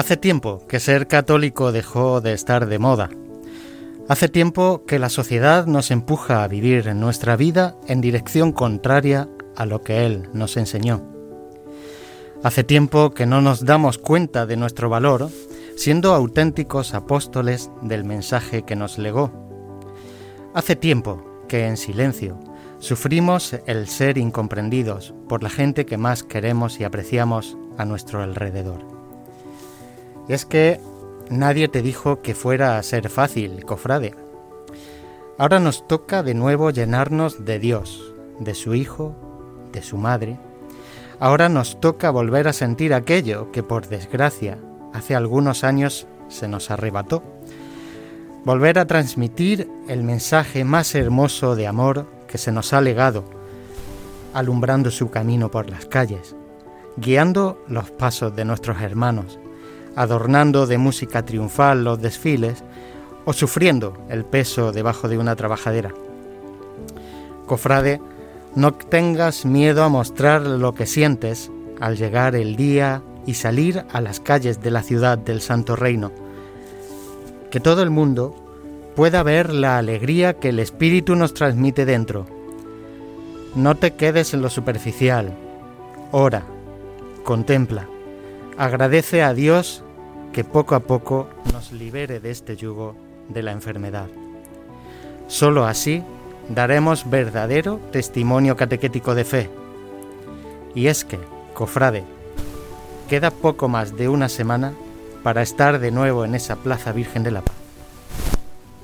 Hace tiempo que ser católico dejó de estar de moda. Hace tiempo que la sociedad nos empuja a vivir nuestra vida en dirección contraria a lo que Él nos enseñó. Hace tiempo que no nos damos cuenta de nuestro valor siendo auténticos apóstoles del mensaje que nos legó. Hace tiempo que en silencio sufrimos el ser incomprendidos por la gente que más queremos y apreciamos a nuestro alrededor. Y es que nadie te dijo que fuera a ser fácil, cofrade. Ahora nos toca de nuevo llenarnos de Dios, de su Hijo, de su Madre. Ahora nos toca volver a sentir aquello que por desgracia hace algunos años se nos arrebató. Volver a transmitir el mensaje más hermoso de amor que se nos ha legado, alumbrando su camino por las calles, guiando los pasos de nuestros hermanos, adornando de música triunfal los desfiles o sufriendo el peso debajo de una trabajadera. Cofrade, no tengas miedo a mostrar lo que sientes al llegar el día y salir a las calles de la ciudad del Santo Reino. Que todo el mundo pueda ver la alegría que el Espíritu nos transmite dentro. No te quedes en lo superficial. Ora, contempla, agradece a Dios que poco a poco nos libere de este yugo de la enfermedad. Solo así daremos verdadero testimonio catequético de fe. Y es que, cofrade, queda poco más de una semana para estar de nuevo en esa Plaza Virgen de la Paz.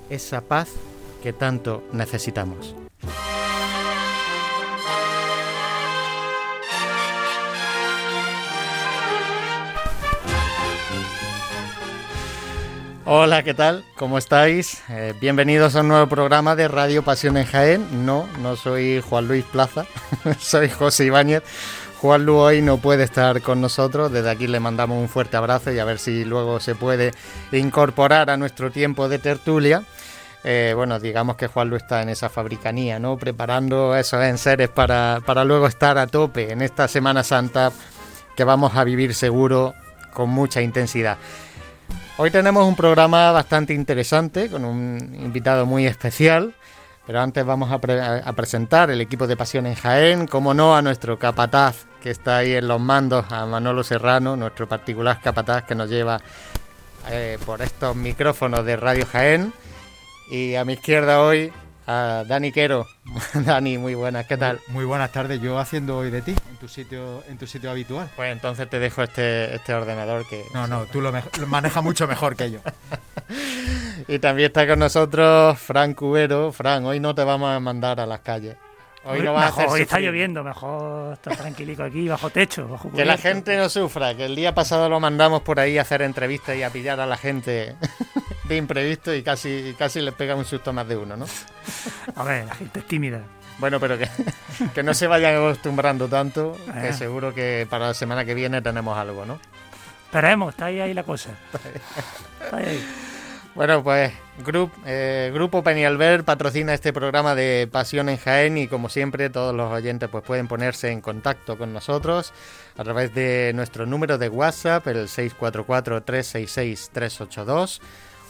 Esa paz que tanto necesitamos. Hola, ¿qué tal? ¿Cómo estáis? Eh, bienvenidos a un nuevo programa de Radio Pasión en Jaén. No, no soy Juan Luis Plaza, soy José Ibáñez. Juan Lu hoy no puede estar con nosotros, desde aquí le mandamos un fuerte abrazo y a ver si luego se puede incorporar a nuestro tiempo de tertulia. Eh, bueno, digamos que Juan Lu está en esa fabricanía, ¿no? Preparando esos enseres para, para luego estar a tope en esta Semana Santa que vamos a vivir seguro con mucha intensidad. Hoy tenemos un programa bastante interesante con un invitado muy especial, pero antes vamos a, presentar el equipo de Pasión en Jaén, como no a nuestro capataz que está ahí en los mandos, a Manolo Serrano, nuestro particular capataz que nos lleva eh, por estos micrófonos de Radio Jaén. Y a mi izquierda hoy a Dani Quero. Dani, muy buenas, ¿qué tal? Muy buenas tardes, yo haciendo hoy de ti, en tu sitio, en tu sitio habitual. Pues entonces te dejo este, este ordenador que... No, no, tú lo, manejas mucho mejor que yo. y también está con nosotros Fran Cubero. Fran, hoy no te vamos a mandar a las calles. Hoy, no va a hacer hoy está lloviendo, mejor estar tranquilico aquí, bajo techo. Bajo que la gente no sufra, que el día pasado lo mandamos por ahí a hacer entrevistas y a pillar a la gente de imprevisto y casi, casi les pega un susto más de uno, ¿no? A ver, la gente es tímida. Bueno, pero que, que no se vayan acostumbrando tanto, que eh. seguro que para la semana que viene tenemos algo, ¿no? Esperemos, está ahí, ahí la cosa. Está ahí. Bueno, pues eh, Grupo Penialver patrocina este programa de Pasión en Jaén y como siempre todos los oyentes pues pueden ponerse en contacto con nosotros a través de nuestro número de WhatsApp, el 644-366-382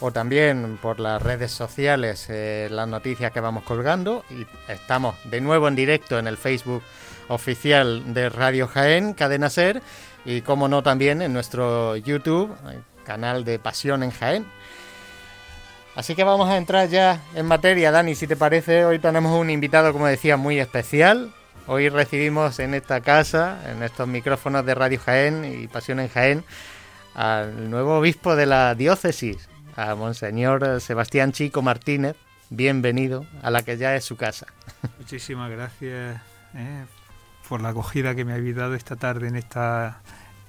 o también por las redes sociales eh, las noticias que vamos colgando y estamos de nuevo en directo en el Facebook oficial de Radio Jaén, Cadena Ser y como no también en nuestro YouTube, canal de Pasión en Jaén. Así que vamos a entrar ya en materia, Dani, si te parece. Hoy tenemos un invitado, como decía, muy especial. Hoy recibimos en esta casa, en estos micrófonos de Radio Jaén y Pasión en Jaén, al nuevo obispo de la diócesis, a Monseñor Sebastián Chico Martínez. Bienvenido a la que ya es su casa. Muchísimas gracias eh, por la acogida que me habéis dado esta tarde en esta,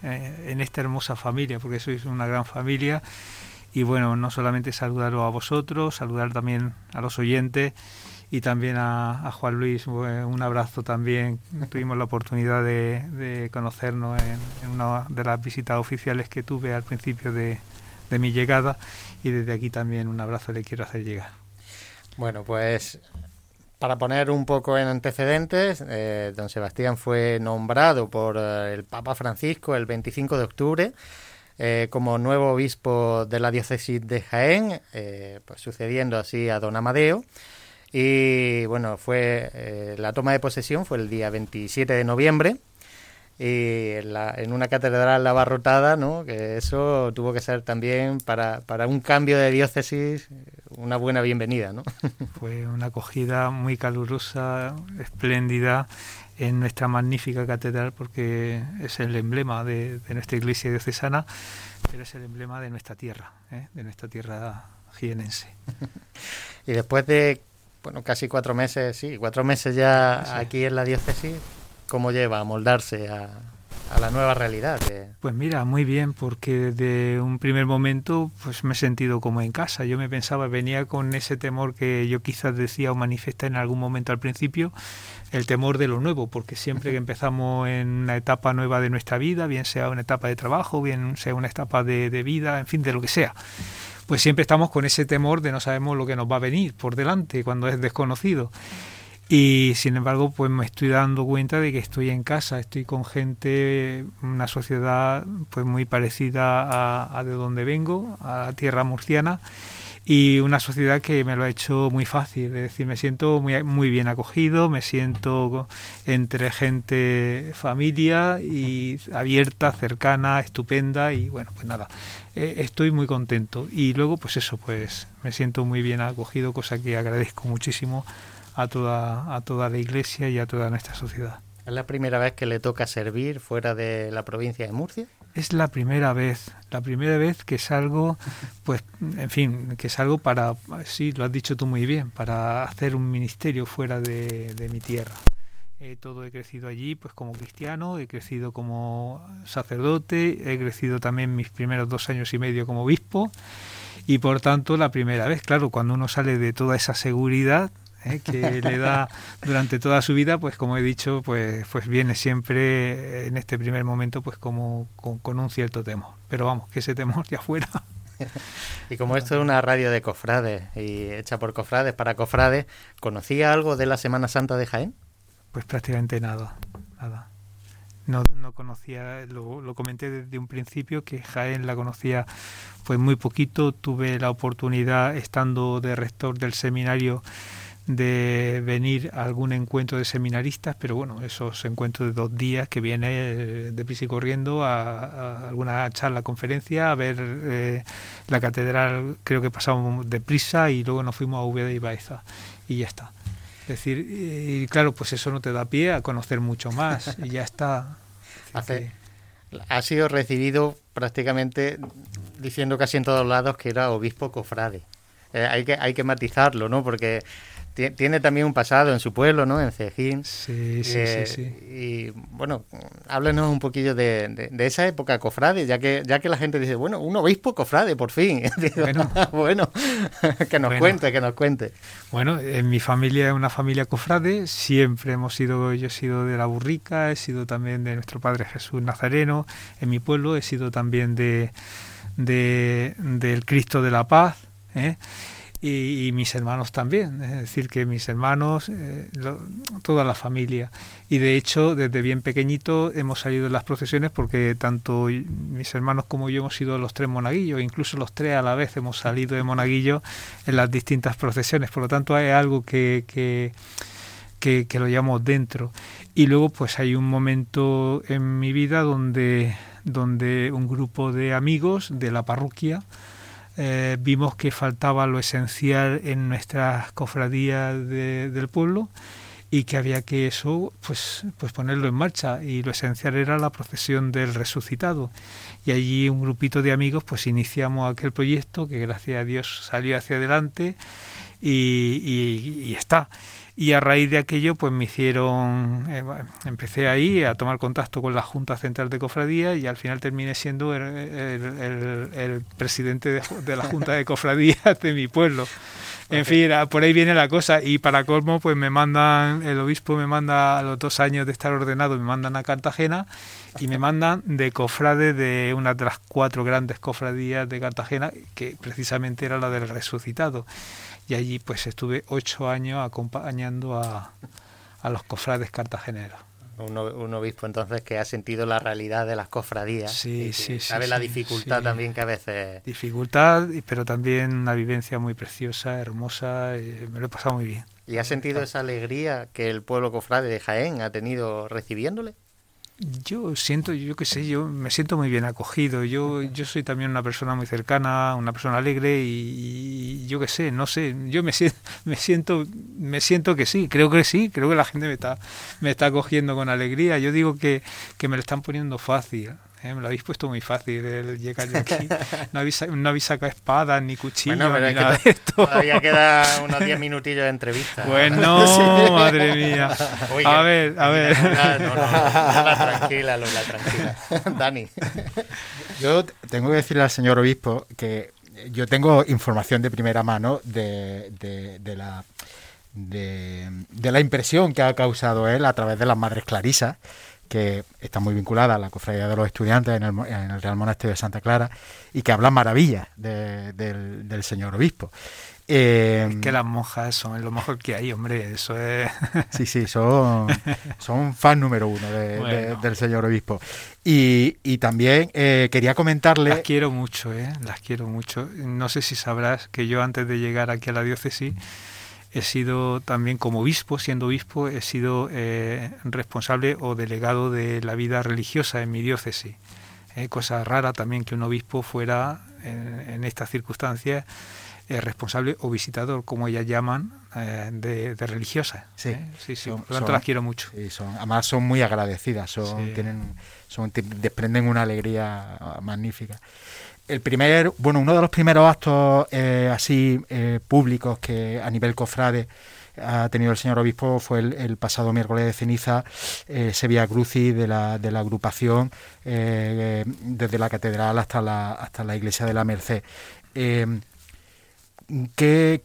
eh, en esta hermosa familia, porque sois una gran familia y bueno, no solamente saludaros a vosotros, saludar también a los oyentes y también a, Juan Luis, un abrazo también. Tuvimos la oportunidad de, conocernos en, una de las visitas oficiales que tuve al principio de, mi llegada y desde aquí también un abrazo le quiero hacer llegar. Bueno, pues para poner un poco en antecedentes, eh, don Sebastián fue nombrado por eh, el Papa Francisco el 25 de octubre eh, como nuevo obispo de la diócesis de Jaén, pues sucediendo así a don Amadeo. Y bueno, fue la toma de posesión fue el día 27 de noviembre y en, la, en una catedral abarrotada, ¿no? que eso tuvo que ser también para, para un cambio de diócesis una buena bienvenida. ¿no? Fue una acogida muy calurosa, espléndida en nuestra magnífica catedral porque es el emblema de, de nuestra iglesia diocesana, pero es el emblema de nuestra tierra, ¿eh? de nuestra tierra jienense. y después de bueno, casi cuatro meses, sí, cuatro meses ya sí. aquí en la diócesis, ¿cómo lleva a moldarse a, a la nueva realidad? Pues mira, muy bien, porque desde un primer momento pues me he sentido como en casa. Yo me pensaba, venía con ese temor que yo quizás decía o manifesté en algún momento al principio, el temor de lo nuevo, porque siempre que empezamos en una etapa nueva de nuestra vida, bien sea una etapa de trabajo, bien sea una etapa de, de vida, en fin, de lo que sea, pues siempre estamos con ese temor de no sabemos lo que nos va a venir por delante cuando es desconocido. Y sin embargo, pues me estoy dando cuenta de que estoy en casa, estoy con gente, una sociedad pues muy parecida a, a de donde vengo, a tierra murciana, y una sociedad que me lo ha hecho muy fácil, es decir, me siento muy, muy bien acogido, me siento entre gente, familia y abierta, cercana, estupenda y bueno, pues nada, eh, estoy muy contento. Y luego pues eso, pues me siento muy bien acogido, cosa que agradezco muchísimo a toda, a toda la iglesia y a toda nuestra sociedad. ¿Es la primera vez que le toca servir fuera de la provincia de Murcia? Es la primera vez, la primera vez que salgo, pues, en fin, que salgo para, sí, lo has dicho tú muy bien, para hacer un ministerio fuera de, de mi tierra. Eh, todo he crecido allí, pues como cristiano, he crecido como sacerdote, he crecido también mis primeros dos años y medio como obispo y por tanto la primera vez, claro, cuando uno sale de toda esa seguridad, ¿eh? que le da durante toda su vida, pues como he dicho, pues, pues viene siempre en este primer momento pues como con, con un cierto temor. Pero vamos, que ese temor ya fuera. Y como esto es una radio de cofrades y hecha por cofrades para cofrades, ¿conocía algo de la Semana Santa de Jaén? Pues prácticamente nada, nada. No, no conocía, lo, lo, comenté desde un principio que Jaén la conocía pues muy poquito. Tuve la oportunidad, estando de rector del seminario, de venir a algún encuentro de seminaristas, pero bueno, esos encuentros de dos días que viene eh, de prisa y corriendo a, a, alguna charla, conferencia, a ver eh, la catedral, creo que pasamos de prisa y luego nos fuimos a Úbeda y Baeza y ya está. Es decir, y claro, pues eso no te da pie a conocer mucho más y ya está. Hace, ha sido recibido prácticamente diciendo casi en todos lados que era obispo cofrade. Eh, hay, que, hay que matizarlo, ¿no? Porque tiene también un pasado en su pueblo, ¿no? En Cejín. Sí, sí, eh, sí, sí, Y bueno, háblenos un poquillo de, de, de, esa época cofrade, ya que ya que la gente dice, bueno, un obispo cofrade, por fin. Digo, bueno, bueno que nos bueno. cuente, que nos cuente. Bueno, en mi familia es una familia cofrade, siempre hemos sido, yo he sido de la Burrica, he sido también de nuestro Padre Jesús Nazareno, en mi pueblo he sido también de, de del Cristo de la Paz, ¿eh? Y, y, mis hermanos también, es decir, que mis hermanos, eh, lo, toda la familia. Y de hecho, desde bien pequeñito hemos salido en las procesiones porque tanto mis hermanos como yo hemos sido los tres monaguillos, incluso los tres a la vez hemos salido de monaguillo en las distintas procesiones. Por lo tanto, hay algo que, que que, que, lo llevamos dentro. Y luego pues hay un momento en mi vida donde, donde un grupo de amigos de la parroquia eh, vimos que faltaba lo esencial en nuestras cofradías de, del pueblo y que había que eso pues pues ponerlo en marcha. Y lo esencial era la procesión del resucitado. Y allí un grupito de amigos pues iniciamos aquel proyecto que gracias a Dios salió hacia adelante y, y, y está y a raíz de aquello pues me hicieron eh, empecé ahí a tomar contacto con la Junta Central de Cofradía y al final terminé siendo el, el, el, el presidente de, de, la Junta de Cofradías de mi pueblo. En fin por ahí viene la cosa. Y para colmo pues me mandan el obispo me manda a los dos años de estar ordenado me mandan a Cartagena y me mandan de cofrade de una de las cuatro grandes cofradías de Cartagena que precisamente era la del resucitado y allí pues estuve ocho años acompañando a, a los cofrades cartageneros. un, obispo entonces que ha sentido la realidad de las cofradías. Sí, sí, Sabe la dificultad también que a veces... Dificultad, pero también una vivencia muy preciosa, hermosa, me lo he pasado muy bien. ¿Y ha sentido esa alegría que el pueblo cofrade de Jaén ha tenido recibiéndole? Yo siento, yo qué sé, yo me siento muy bien acogido. Yo, yo soy también una persona muy cercana, una persona alegre y, yo qué sé, no sé, yo me siento, me siento, me siento que sí, creo que sí, creo que la gente me está, me está acogiendo con alegría. Yo digo que, que me lo están poniendo fácil. ¿Eh? me lo habéis puesto muy fácil el llegar aquí. No habéis, no sacado espadas ni cuchillos ni nada de esto. Todavía queda unos 10 minutillos de entrevista. Bueno, madre mía. a ver, a ver. No, no, tranquila, Lola, tranquila. Dani. Yo tengo que decirle al señor obispo que yo tengo información de primera mano de, de, de la de, de, la impresión que ha causado él a través de las madres clarisas que está muy vinculada a la cofradía de los estudiantes en el, Real Monasterio de Santa Clara y que habla maravillas del, señor obispo. Eh, es que las monjas son lo mejor que hay, hombre, eso es... sí, sí, son, son fan número uno del señor obispo. Y, también eh, quería comentarle... Las quiero mucho, ¿eh? Las quiero mucho. No sé si sabrás que yo antes de llegar aquí a la diócesis he sido también como obispo, siendo obispo, he sido eh, responsable o delegado de la vida religiosa en mi diócesis. Eh, cosa rara también que un obispo fuera en, estas circunstancias eh, responsable o visitador, como ellas llaman, de, de religiosas. Sí, sí, sí. por lo tanto las quiero mucho. son, además son muy agradecidas, son, tienen, son, desprenden una alegría magnífica el primer, bueno, uno de los primeros actos eh, así eh, públicos que a nivel cofrade ha tenido el señor obispo fue el, pasado miércoles de ceniza, eh, Sevilla Crucis de la, de la agrupación eh, desde la catedral hasta la, hasta la iglesia de la Merced. ¿qué,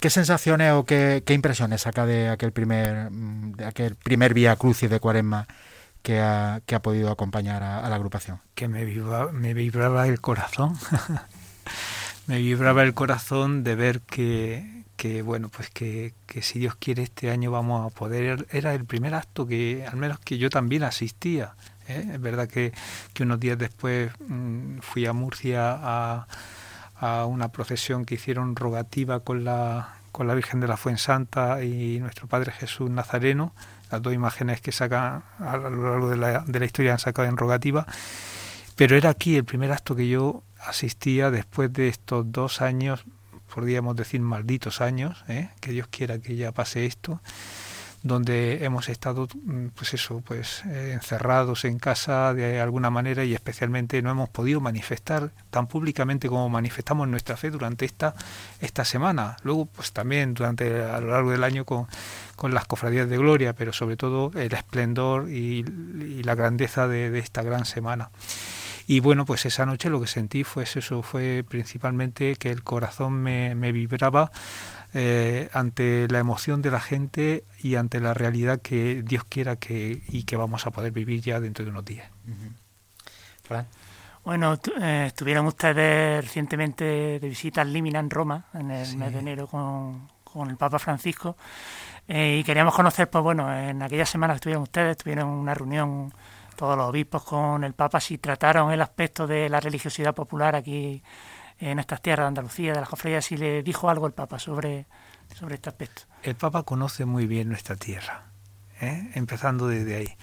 ¿qué, sensaciones o qué, qué, impresiones saca de aquel primer, de aquel primer Vía Crucis de Cuaresma que ha, que ha podido acompañar a, la agrupación? Que me, me vibraba el corazón. me vibraba el corazón de ver que, que bueno, pues que, que, si Dios quiere este año vamos a poder. Era el primer acto que, al menos que yo también asistía. ¿eh? Es verdad que, que, unos días después mm, fui a Murcia a, a, una procesión que hicieron rogativa con la, con la Virgen de la Fuensanta y nuestro Padre Jesús Nazareno las dos imágenes que sacan a lo largo de la, de la historia han sacado en rogativa, pero era aquí el primer acto que yo asistía después de estos dos años, podríamos decir malditos años, ¿eh? que Dios quiera que ya pase esto, donde hemos estado, mm, pues eso, pues eh, encerrados en casa de alguna manera y especialmente no hemos podido manifestar tan públicamente como manifestamos nuestra fe durante esta esta semana. Luego, pues también durante a lo largo del año con, con las cofradías de gloria, pero sobre todo el esplendor y, la grandeza de, de esta gran semana. Y bueno, pues esa noche lo que sentí fue eso, fue principalmente que el corazón me, me vibraba eh, ante la emoción de la gente y ante la realidad que Dios quiera que y que vamos a poder vivir ya dentro de unos días. Bueno, eh, estuvieron ustedes recientemente de visita al Límina en Roma en el mes de enero con, con el Papa Francisco. Eh, y queríamos conocer, pues bueno, en aquella semana que estuvieron ustedes, tuvieron una reunión todos los obispos con el Papa, si trataron el aspecto de la religiosidad popular aquí en estas tierras de Andalucía, de las cofradías, si le dijo algo el Papa sobre, sobre este aspecto. El Papa conoce muy bien nuestra tierra, ¿eh? empezando desde ahí.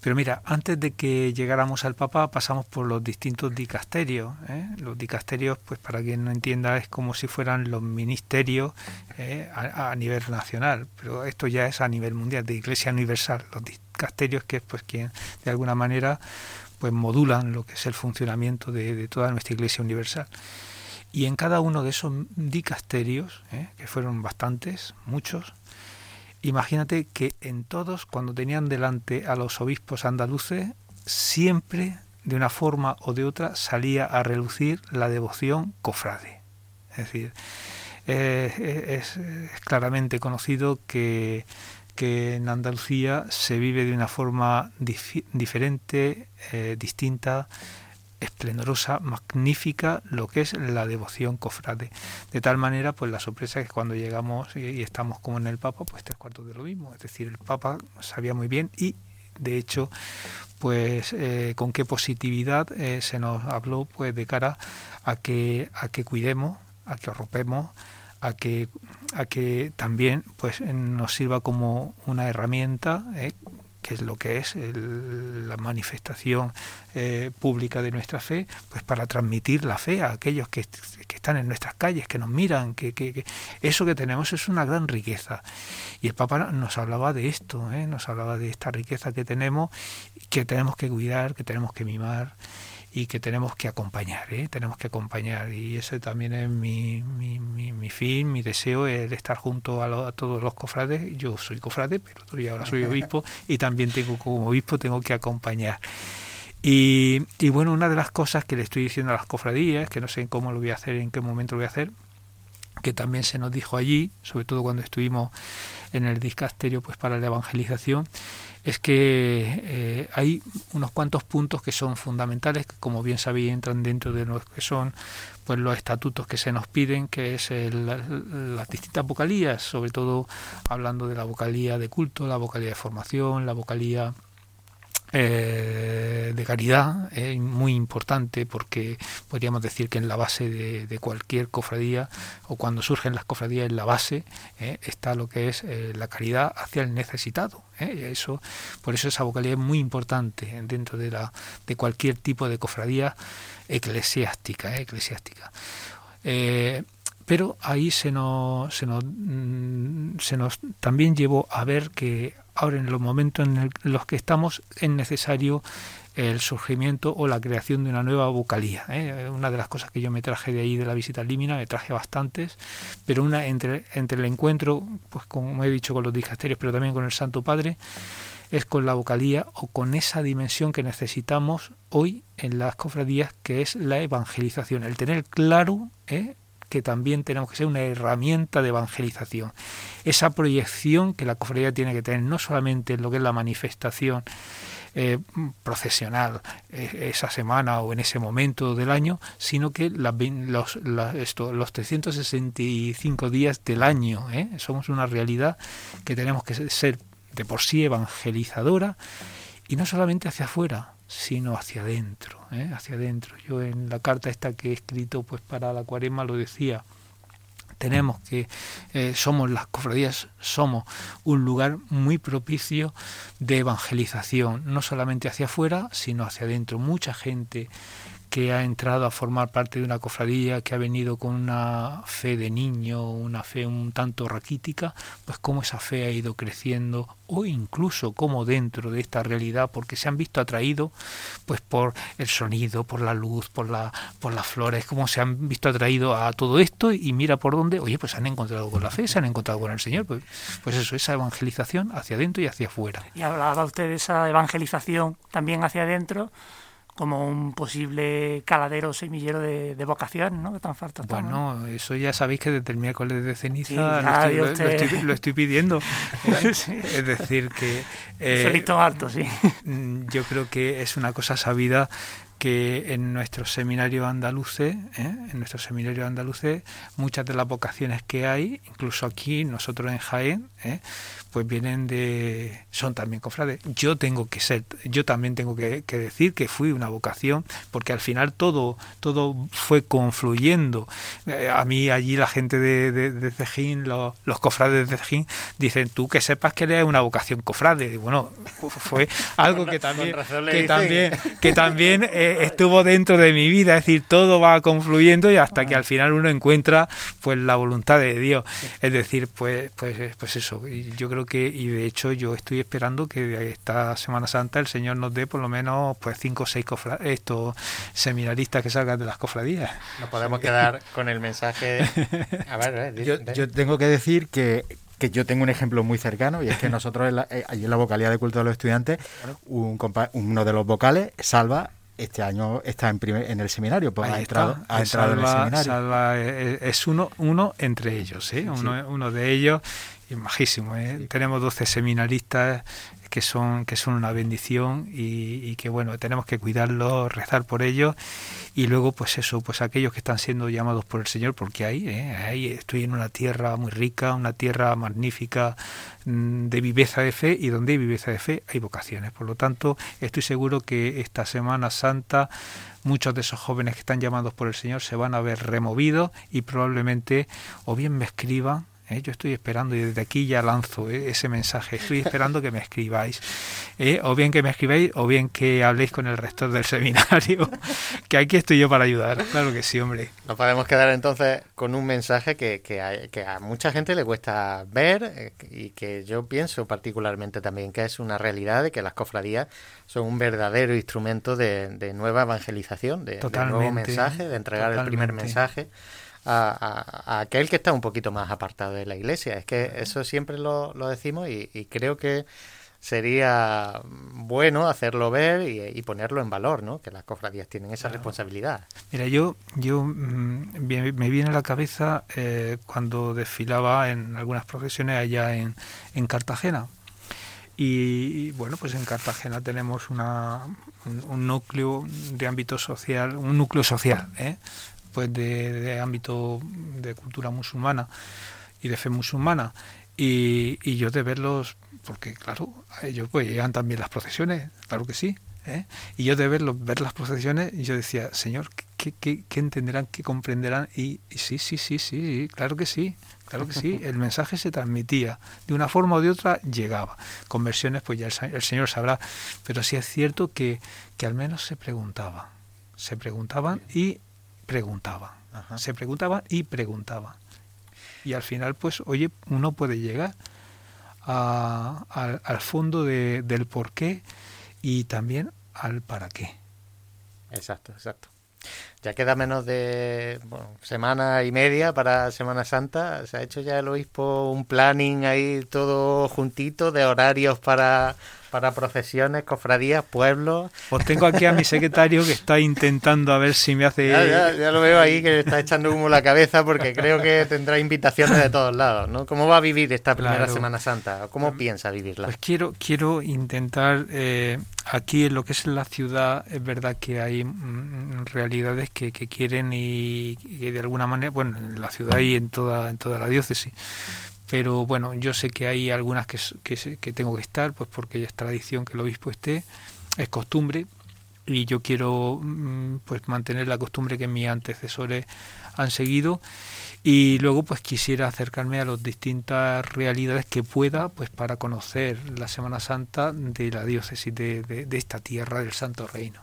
Pero mira, antes de que llegáramos al Papa pasamos por los distintos dicasterios. ¿eh? Los dicasterios, pues para quien no entienda, es como si fueran los ministerios ¿eh? a, nivel nacional, pero esto ya es a nivel mundial, de Iglesia Universal. Los dicasterios que es pues quien de alguna manera pues modulan lo que es el funcionamiento de, de toda nuestra Iglesia Universal. Y en cada uno de esos dicasterios, ¿eh? que fueron bastantes, muchos, imagínate que en todos, cuando tenían delante a los obispos andaluces, siempre, de una forma o de otra, salía a relucir la devoción cofrade. Es decir, eh, es, claramente conocido que, que, en Andalucía se vive de una forma diferente, eh, distinta, esplendorosa, magnífica lo que es la devoción cofrade. De tal manera, pues la sorpresa es que cuando llegamos y, estamos como en el Papa, pues tres cuartos de lo mismo. Es decir, el Papa sabía muy bien y de hecho, pues eh, con qué positividad eh, se nos habló pues de cara a que a que cuidemos, a que arropemos, a que a que también pues nos sirva como una herramienta eh, que es lo que es la manifestación eh, pública de nuestra fe, pues para transmitir la fe a aquellos que, están en nuestras calles, que nos miran, que, eso que tenemos es una gran riqueza. Y el Papa nos hablaba de esto, ¿eh? nos hablaba de esta riqueza que tenemos, que tenemos que cuidar, que tenemos que mimar y que tenemos que acompañar, ¿eh? tenemos que acompañar y ese también es mi, mi, mi, fin, mi deseo, el estar junto a, todos los cofrades. Yo soy cofrade, pero yo ahora soy obispo y también tengo como obispo tengo que acompañar. Y, y, bueno, una de las cosas que le estoy diciendo a las cofradías, que no sé cómo lo voy a hacer, en qué momento lo voy a hacer, que también se nos dijo allí, sobre todo cuando estuvimos en el discasterio pues para la evangelización, es que eh, hay unos cuantos puntos que son fundamentales, que como bien sabéis entran dentro de lo que son pues los estatutos que se nos piden, que es las distintas vocalías, sobre todo hablando de la vocalía de culto, la vocalía de formación, la vocalía eh, de caridad es muy importante porque podríamos decir que en la base de, cualquier cofradía o cuando surgen las cofradías en la base eh, está lo que es eh, la caridad hacia el necesitado eso por eso esa vocalidad es muy importante dentro de la de cualquier tipo de cofradía eclesiástica eclesiástica. Pero ahí se nos, se nos, mm, se nos también llevó a ver que ahora en los momentos en los que estamos es necesario el surgimiento o la creación de una nueva vocalía. ¿eh? Una de las cosas que yo me traje de ahí de la visita Límina, me traje bastantes, pero una entre, entre el encuentro, pues como he dicho, con los dicasterios, pero también con el Santo Padre, es con la vocalía o con esa dimensión que necesitamos hoy en las cofradías, que es la evangelización, el tener claro ¿eh? Que también tenemos que ser una herramienta de evangelización. Esa proyección que la cofradía tiene que tener, no solamente en lo que es la manifestación eh, procesional eh, esa semana o en ese momento del año, sino que los, esto, los 365 días del año. ¿eh? Somos una realidad que tenemos que ser de por sí evangelizadora y no solamente hacia afuera, sino hacia adentro, ¿eh? hacia adentro. Yo en la carta esta que he escrito pues para la cuaresma lo decía, tenemos que eh, somos las cofradías somos un lugar muy propicio de evangelización no solamente hacia afuera sino hacia adentro mucha gente que ha entrado a formar parte de una cofradía, que ha venido con una fe de niño, una fe un tanto raquítica, pues cómo esa fe ha ido creciendo o incluso cómo dentro de esta realidad, porque se han visto atraídos pues por el sonido, por la luz, por la por las flores, cómo se han visto atraídos a todo esto y mira por dónde, oye, pues se han encontrado con la fe, se han encontrado con el Señor, pues, pues eso, esa evangelización hacia adentro y hacia afuera. Y hablaba usted de esa evangelización también hacia adentro como un posible caladero semillero de, de vocación, ¿no? Que tan falta Bueno, eso ya sabéis que desde el miércoles de ceniza lo, estoy, pidiendo. Es decir, que... Eh, alto, sí. Mm, yo creo que es una cosa sabida que en nuestro seminario andaluces, ¿eh? en nuestro seminario andaluces, muchas de las vocaciones que hay, incluso aquí nosotros en Jaén, ¿eh? Pues vienen de son también cofrades. Yo tengo que ser yo también tengo que, decir que fui una vocación porque al final todo todo fue confluyendo. Eh, a mí allí la gente de, de, Cejín los, cofrades de Cejín dicen tú que sepas que eres una vocación cofrade y bueno fue algo que también que también que también eh, estuvo dentro de mi vida. Es decir todo va confluyendo y hasta que al final uno encuentra pues la voluntad de Dios. Es decir pues pues pues eso. Yo creo que, y de hecho yo estoy esperando que esta Semana Santa el Señor nos dé por lo menos pues cinco o seis estos seminaristas que salgan de las cofradías. Nos podemos quedar con el mensaje. A ver, yo, tengo que decir que, que yo tengo un ejemplo muy cercano y es que nosotros eh, allí en la vocalía de culto de los estudiantes, un uno de los vocales, Salva, este año está en, en el seminario, pues ha entrado, ha entrado en el seminario. Salva es uno, uno entre ellos, ¿eh? uno, uno de ellos majísimo. ¿eh? Tenemos 12 seminaristas que son, que son una bendición y, que bueno, tenemos que cuidarlos, rezar por ellos y luego pues eso, pues aquellos que están siendo llamados por el Señor, porque ahí, ¿eh? ahí estoy en una tierra muy rica, una tierra magnífica mm, de viveza de fe y donde hay viveza de fe hay vocaciones. Por lo tanto, estoy seguro que esta Semana Santa muchos de esos jóvenes que están llamados por el Señor se van a ver removidos y probablemente o bien me escriban ¿eh? Yo estoy esperando y desde aquí ya lanzo ¿eh? ese mensaje. Estoy esperando que me escribáis. ¿eh? O bien que me escribáis o bien que habléis con el rector del seminario. que aquí estoy yo para ayudar. Claro que sí, hombre. Nos podemos quedar entonces con un mensaje que, que, a, mucha gente le cuesta ver y que yo pienso particularmente también que es una realidad de que las cofradías son un verdadero instrumento de, nueva evangelización, de, de nuevo mensaje, de entregar el primer mensaje a, aquel que está un poquito más apartado de la iglesia. Es que eso siempre lo, decimos y, creo que sería bueno hacerlo ver y, ponerlo en valor, ¿no? Que las cofradías tienen esa responsabilidad. Mira, yo, yo mm, me viene a la cabeza eh, cuando desfilaba en algunas profesiones allá en, en Cartagena. Y, bueno, pues en Cartagena tenemos una, un, núcleo de ámbito social, un núcleo social, ¿eh? Pues de, ámbito de cultura musulmana y de fe musulmana. Y, y yo de verlos porque claro ellos pues llegan también las procesiones claro que sí ¿eh? y yo de verlos ver las procesiones yo decía señor ¿qué, qué, qué entenderán qué comprenderán y, sí sí sí sí claro que sí claro que sí. El mensaje se transmitía. De una forma o de otra llegaba. Conversiones pues ya el, el señor sabrá. Pero sí es cierto que, que al menos se preguntaba se preguntaban y preguntaba. Se preguntaba y preguntaba. Y al final, pues, oye, uno puede llegar al fondo de, del por qué y también al para qué. Exacto, exacto. Ya queda menos de semana y media para Semana Santa. Se ha hecho ya el obispo un planning ahí todo juntito de horarios para para procesiones, cofradías, pueblos. Pues tengo aquí a mi secretario que está intentando a ver si me hace... Ya, lo veo ahí que está echando humo la cabeza porque creo que tendrá invitaciones de todos lados, ¿no? ¿Cómo va a vivir esta primera Semana Santa? ¿Cómo pues, piensa vivirla? Pues quiero, quiero intentar... Eh, aquí en lo que es la ciudad es verdad que hay mm, realidades que, que quieren y, y, de alguna manera, bueno, en la ciudad y en toda, en toda la diócesis pero bueno, yo sé que hay algunas que, que, tengo que estar, pues porque es tradición que el obispo esté, es costumbre, y yo quiero mm, pues mantener la costumbre que mis antecesores han seguido y luego pues quisiera acercarme a las distintas realidades que pueda pues para conocer la Semana Santa de la diócesis de, de esta tierra del Santo Reino.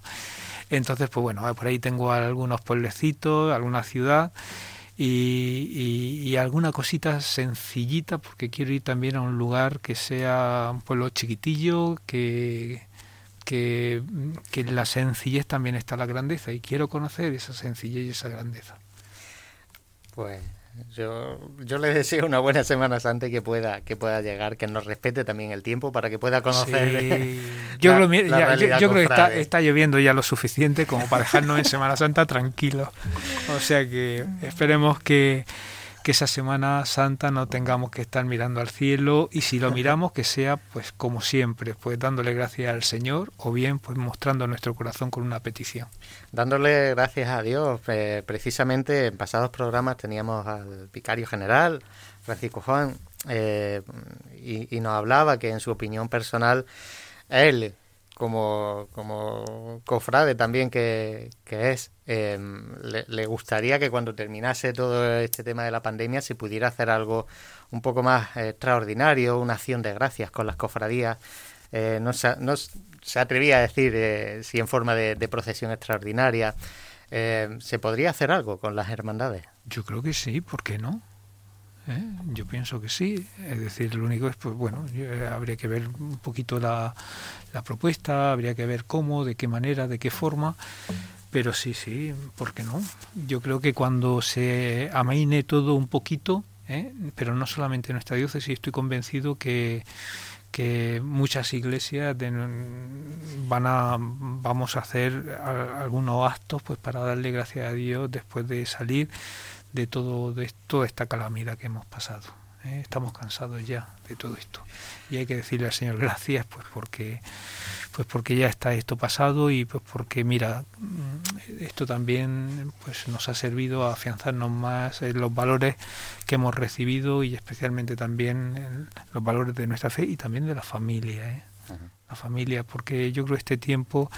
Entonces pues bueno, por ahí tengo algunos pueblecitos, alguna ciudad y, alguna cosita sencillita porque quiero ir también a un lugar que sea un pueblo chiquitillo, que, que, que en la sencillez también está la grandeza y quiero conocer esa sencillez y esa grandeza. Pues yo, yo le deseo una buena Semana Santa y que pueda, que pueda llegar, que nos respete también el tiempo para que pueda conocer. Yo, creo, que está, está, lloviendo ya lo suficiente como para dejarnos en Semana Santa tranquilos. O sea que esperemos que que esa Semana Santa no tengamos que estar mirando al cielo y si lo miramos que sea pues como siempre, pues dándole gracias al Señor o bien pues mostrando nuestro corazón con una petición. Dándole gracias a Dios, eh, precisamente en pasados programas teníamos al vicario general, Francisco Juan, eh, y, y nos hablaba que en su opinión personal él como, como cofrade también que, es, em, le, gustaría que cuando terminase todo este tema de la pandemia se pudiera hacer algo un poco más extraordinario, una acción de gracias con las cofradías. Eh, no, se, no se atrevía a decir eh, si en forma de, procesión extraordinaria. Eh, ¿Se podría hacer algo con las hermandades? Yo creo que sí, ¿por qué no? ¿Eh? Yo pienso que sí, es decir, lo único es, pues bueno, eh, habría que ver un poquito la, la, propuesta, habría que ver cómo, de qué manera, de qué forma, pero sí, sí, ¿por qué no? Yo creo que cuando se amaine todo un poquito, ¿eh? pero no solamente en nuestra diócesis, estoy convencido que que muchas iglesias van a vamos a hacer algunos actos pues para darle gracias a Dios después de salir de todo de toda esta calamidad que hemos pasado. ¿eh? estamos cansados ya de todo esto. Y hay que decirle al Señor gracias, pues porque pues porque ya está esto pasado y pues porque mira mm, esto también pues nos ha servido a afianzarnos más en los valores que hemos recibido y especialmente también en los valores de nuestra fe y también de la familia ¿eh? la familia porque yo creo que este tiempo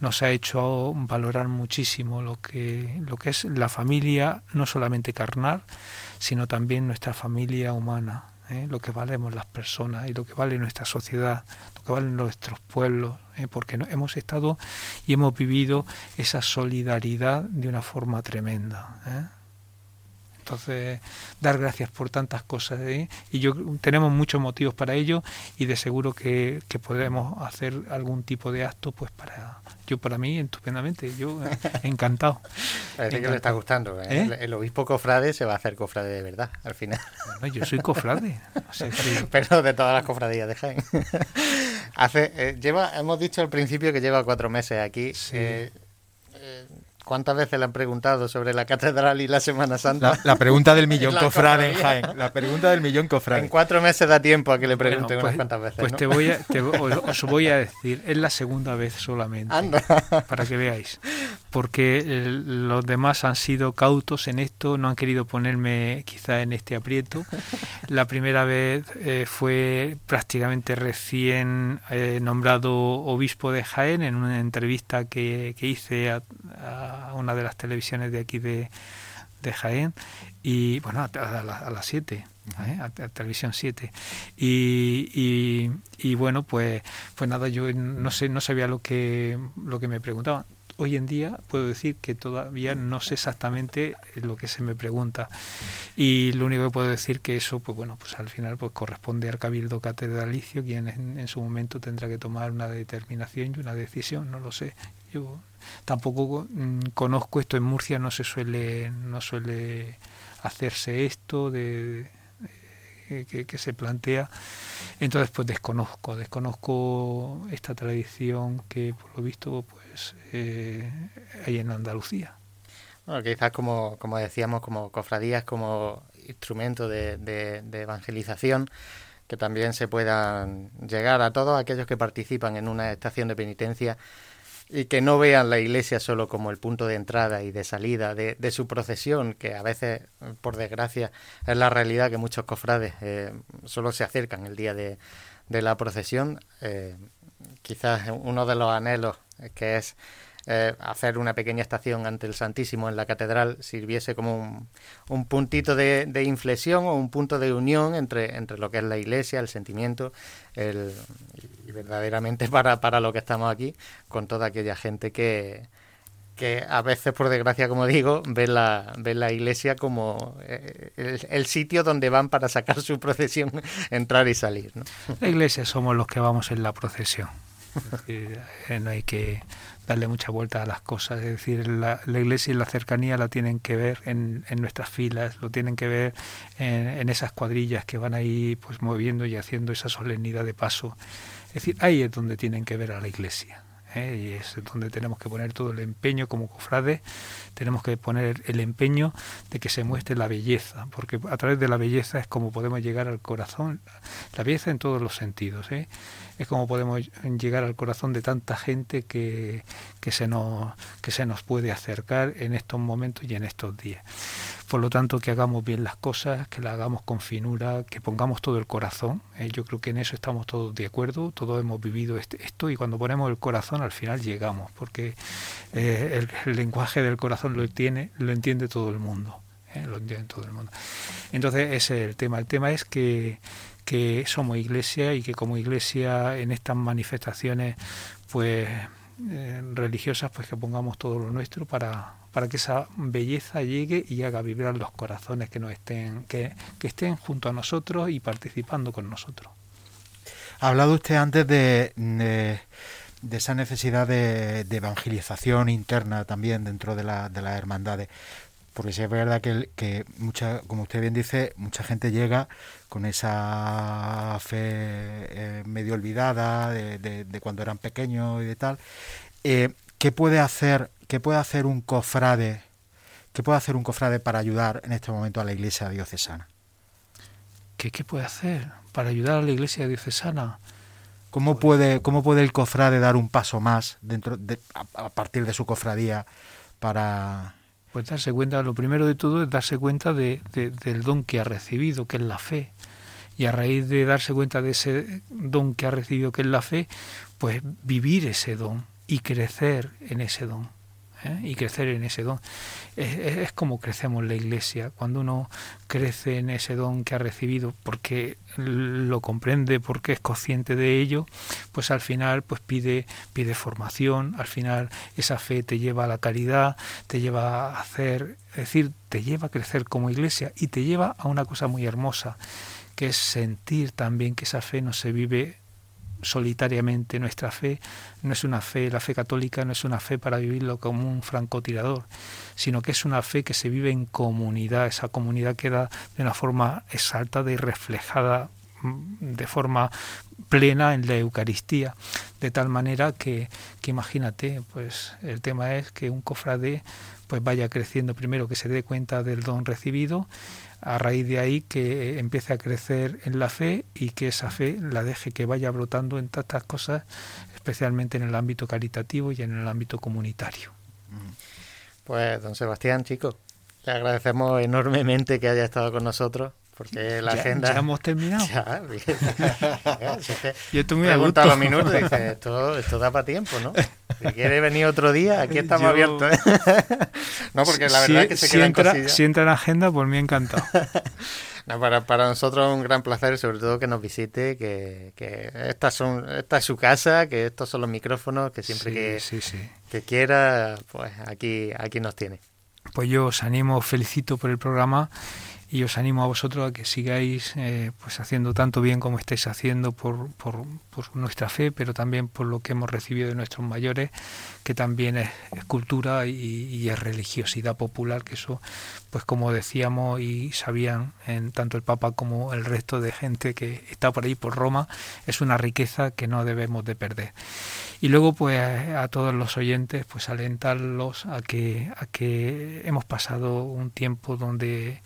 nos ha hecho valorar muchísimo lo que lo que es la familia no solamente carnal sino también nuestra familia humana ¿eh? lo que valemos las personas y lo que vale nuestra sociedad, lo que valen nuestros pueblos, ¿eh? porque hemos estado y hemos vivido esa solidaridad de una forma tremenda. ¿eh? Entonces, dar gracias por tantas cosas. Y yo tenemos muchos motivos para ello y de seguro que, que podremos hacer algún tipo de acto, pues para yo para mí estupendamente, yo eh, encantado. Parece que le está gustando. ¿eh? ¿Eh? El, obispo cofrade se va a hacer cofrade de verdad al final. yo soy cofrade. Pero de todas las cofradías de Jaén. Hace, lleva, hemos dicho al principio que lleva cuatro meses aquí. Sí. ¿Cuántas veces le han preguntado sobre la catedral y la Semana Santa? La, pregunta del millón cofrade en Jaén. La pregunta del millón cofrade. En cuatro meses da tiempo a que le pregunte unas pues, cuantas veces. Pues te voy a, os, voy a decir, es la segunda vez solamente. Para que veáis. Porque los demás han sido cautos en esto, no han querido ponerme quizá en este aprieto. La primera vez eh, fue prácticamente recién eh, nombrado obispo de Jaén en una entrevista que, hice a a una de las televisiones de aquí de, de Jaén y bueno a, las 7 ¿eh? a, televisión 7 y, y, bueno pues pues nada yo no sé no sabía lo que lo que me preguntaban hoy en día puedo decir que todavía no sé exactamente lo que se me pregunta. Y lo único que puedo decir que eso pues bueno pues al final pues corresponde al cabildo catedralicio quien en, en su momento tendrá que tomar una determinación y una decisión no lo sé. Yo tampoco mm, conozco esto en Murcia no se suele no suele hacerse esto de, que, se plantea. Entonces pues desconozco desconozco esta tradición que por lo visto pues eh, hay en Andalucía. Bueno, quizás como, como decíamos como cofradías como instrumento de, de evangelización que también se puedan llegar a todos aquellos que participan en una estación de penitencia y que no vean la iglesia solo como el punto de entrada y de salida de, su procesión, que a veces, por desgracia, es la realidad que muchos cofrades eh, solo se acercan el día de, la procesión. Eh, quizás uno de los anhelos que es eh, hacer una pequeña estación ante el Santísimo en la catedral sirviese como un, puntito de, inflexión o un punto de unión entre, entre lo que es la iglesia, el sentimiento, el, y verdaderamente para, para lo que estamos aquí, con toda aquella gente que, que a veces, por desgracia, como digo, ve la, ve la iglesia como eh, el, sitio donde van para sacar su procesión, entrar y salir. La iglesia somos los que vamos en la procesión. Eh, no hay que darle mucha vuelta a las cosas. Es decir, la, iglesia y la cercanía la tienen que ver en, en nuestras filas, lo tienen que ver en, esas cuadrillas que van ahí pues moviendo y haciendo esa solemnidad de paso. Es decir, ahí es donde tienen que ver a la iglesia. ¿eh? y es donde tenemos que poner todo el empeño como cofrades, tenemos que poner el empeño de que se muestre la belleza, porque a través de la belleza es como podemos llegar al corazón, la belleza en todos los sentidos. ¿eh? Es como podemos llegar al corazón de tanta gente que, que, se nos, que se nos puede acercar en estos momentos y en estos días. Por lo tanto, que hagamos bien las cosas, que las hagamos con finura, que pongamos todo el corazón. ¿eh? yo creo que en eso estamos todos de acuerdo, todos hemos vivido este, esto y cuando ponemos el corazón al final llegamos, porque eh, el, lenguaje del corazón lo tiene, lo entiende todo el mundo. ¿eh? lo entiende todo el mundo. Entonces ese es el tema. El tema es que que somos iglesia y que como iglesia en estas manifestaciones pues eh, religiosas pues que pongamos todo lo nuestro para, para que esa belleza llegue y haga vibrar los corazones que nos estén que, estén junto a nosotros y participando con nosotros. Ha hablado usted antes de, de, esa necesidad de, evangelización interna también dentro de, la, de las hermandades porque sí es verdad que, que mucha, como usted bien dice, mucha gente llega con esa fe eh, medio olvidada de, cuando eran pequeños y de tal. Eh, ¿Qué puede hacer, qué puede hacer un cofrade? ¿Qué puede hacer un cofrade para ayudar en este momento a la iglesia diocesana? ¿qué, qué puede hacer para ayudar a la iglesia diocesana? ¿Cómo puede, cómo puede el cofrade dar un paso más dentro de, a, partir de su cofradía para... Pues darse cuenta, lo primero de todo es darse cuenta de, del don que ha recibido, que es la fe. Y a raíz de darse cuenta de ese don que ha recibido, que es la fe, pues vivir ese don y crecer en ese don. ¿Eh? y crecer en ese don. Es, como crecemos la iglesia, cuando uno crece en ese don que ha recibido porque lo comprende, porque es consciente de ello, pues al final pues pide, pide formación, al final esa fe te lleva a la caridad, te lleva a hacer, es decir, te lleva a crecer como iglesia y te lleva a una cosa muy hermosa, que es sentir también que esa fe no se vive solitariamente nuestra fe no es una fe, la fe católica no es una fe para vivirlo como un francotirador, sino que es una fe que se vive en comunidad, esa comunidad queda de una forma exaltada y reflejada de forma plena en la Eucaristía, de tal manera que, que imagínate, pues el tema es que un cofrade pues vaya creciendo primero, que se dé cuenta del don recibido a raíz de ahí que empiece a crecer en la fe y que esa fe la deje que vaya brotando en tantas cosas, especialmente en el ámbito caritativo y en el ámbito comunitario. Pues, don Sebastián, chicos, le agradecemos enormemente que haya estado con nosotros. Porque la agenda. Ya hemos terminado. Ya, Yo estoy muy a los minutos y dice, esto, esto da para tiempo, ¿no? Si quiere venir otro día, aquí estamos abiertos. ¿eh? no, porque la verdad es que se si quedan entra, cosillas. Si entra en agenda, por mí encantado. no, para, para nosotros es un gran placer, sobre todo que nos visite, que, que esta, son, esta es su casa, que estos son los micrófonos, que siempre que, que quiera, pues aquí, aquí nos tiene. Pues yo os animo, felicito por el programa y os animo a vosotros a que sigáis eh, pues haciendo tanto bien como estáis haciendo por, por, nuestra fe, pero también por lo que hemos recibido de nuestros mayores, que también es, cultura y, es religiosidad popular, que eso, pues como decíamos y sabían en tanto el Papa como el resto de gente que está por ahí por Roma, es una riqueza que no debemos de perder. Y luego pues a todos los oyentes pues alentarlos a que, a que hemos pasado un tiempo donde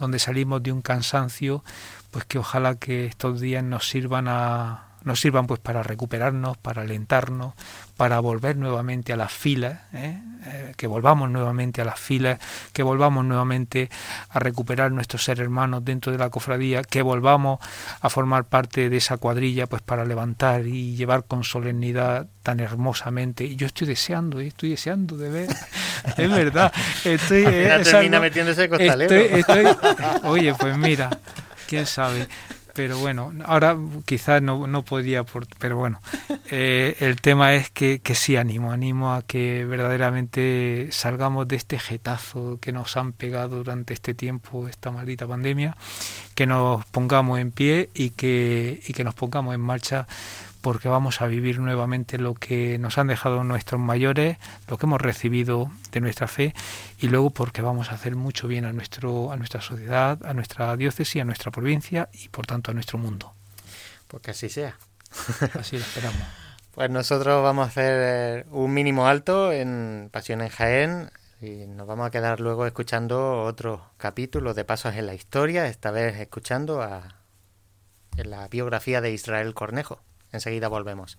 donde salimos de un cansancio, pues que ojalá que estos días nos sirvan a nos sirvan pues para recuperarnos, para alentarnos, para volver nuevamente a las filas, ¿eh? Eh, que volvamos nuevamente a las filas, que volvamos nuevamente a recuperar nuestros ser hermanos dentro de la cofradía, que volvamos a formar parte de esa cuadrilla pues para levantar y llevar con solemnidad tan hermosamente. Y yo estoy deseando, ¿eh? estoy deseando de ver, es verdad. Estoy, termina metiéndose oye, pues mira, quién sabe pero bueno, ahora quizás no, no podía, pero bueno, eh, el tema es que, que sí animo, animo a que verdaderamente salgamos de este jetazo que nos han pegado durante este tiempo, esta maldita pandemia, que nos pongamos en pie y que, y que nos pongamos en marcha porque vamos a vivir nuevamente lo que nos han dejado nuestros mayores, lo que hemos recibido de nuestra fe y luego porque vamos a hacer mucho bien a nuestro a nuestra sociedad, a nuestra diócesis, a nuestra provincia y por tanto a nuestro mundo. Pues que así sea. Así lo esperamos. Pues nosotros vamos a hacer un mínimo alto en Pasión en Jaén y nos vamos a quedar luego escuchando otro capítulo de Pasos en la Historia, esta vez escuchando a en la biografía de Israel Cornejo. Enseguida volvemos.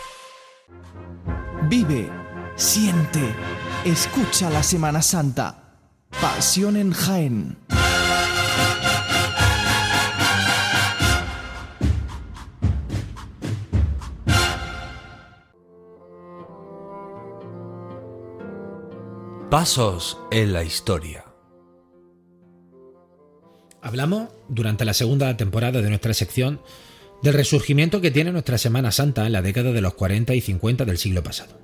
Vive, siente, escucha la Semana Santa. Pasión en Jaén. Pasos en la historia. Hablamos durante la segunda temporada de nuestra sección del resurgimiento que tiene nuestra Semana Santa en la década de los 40 y 50 del siglo pasado.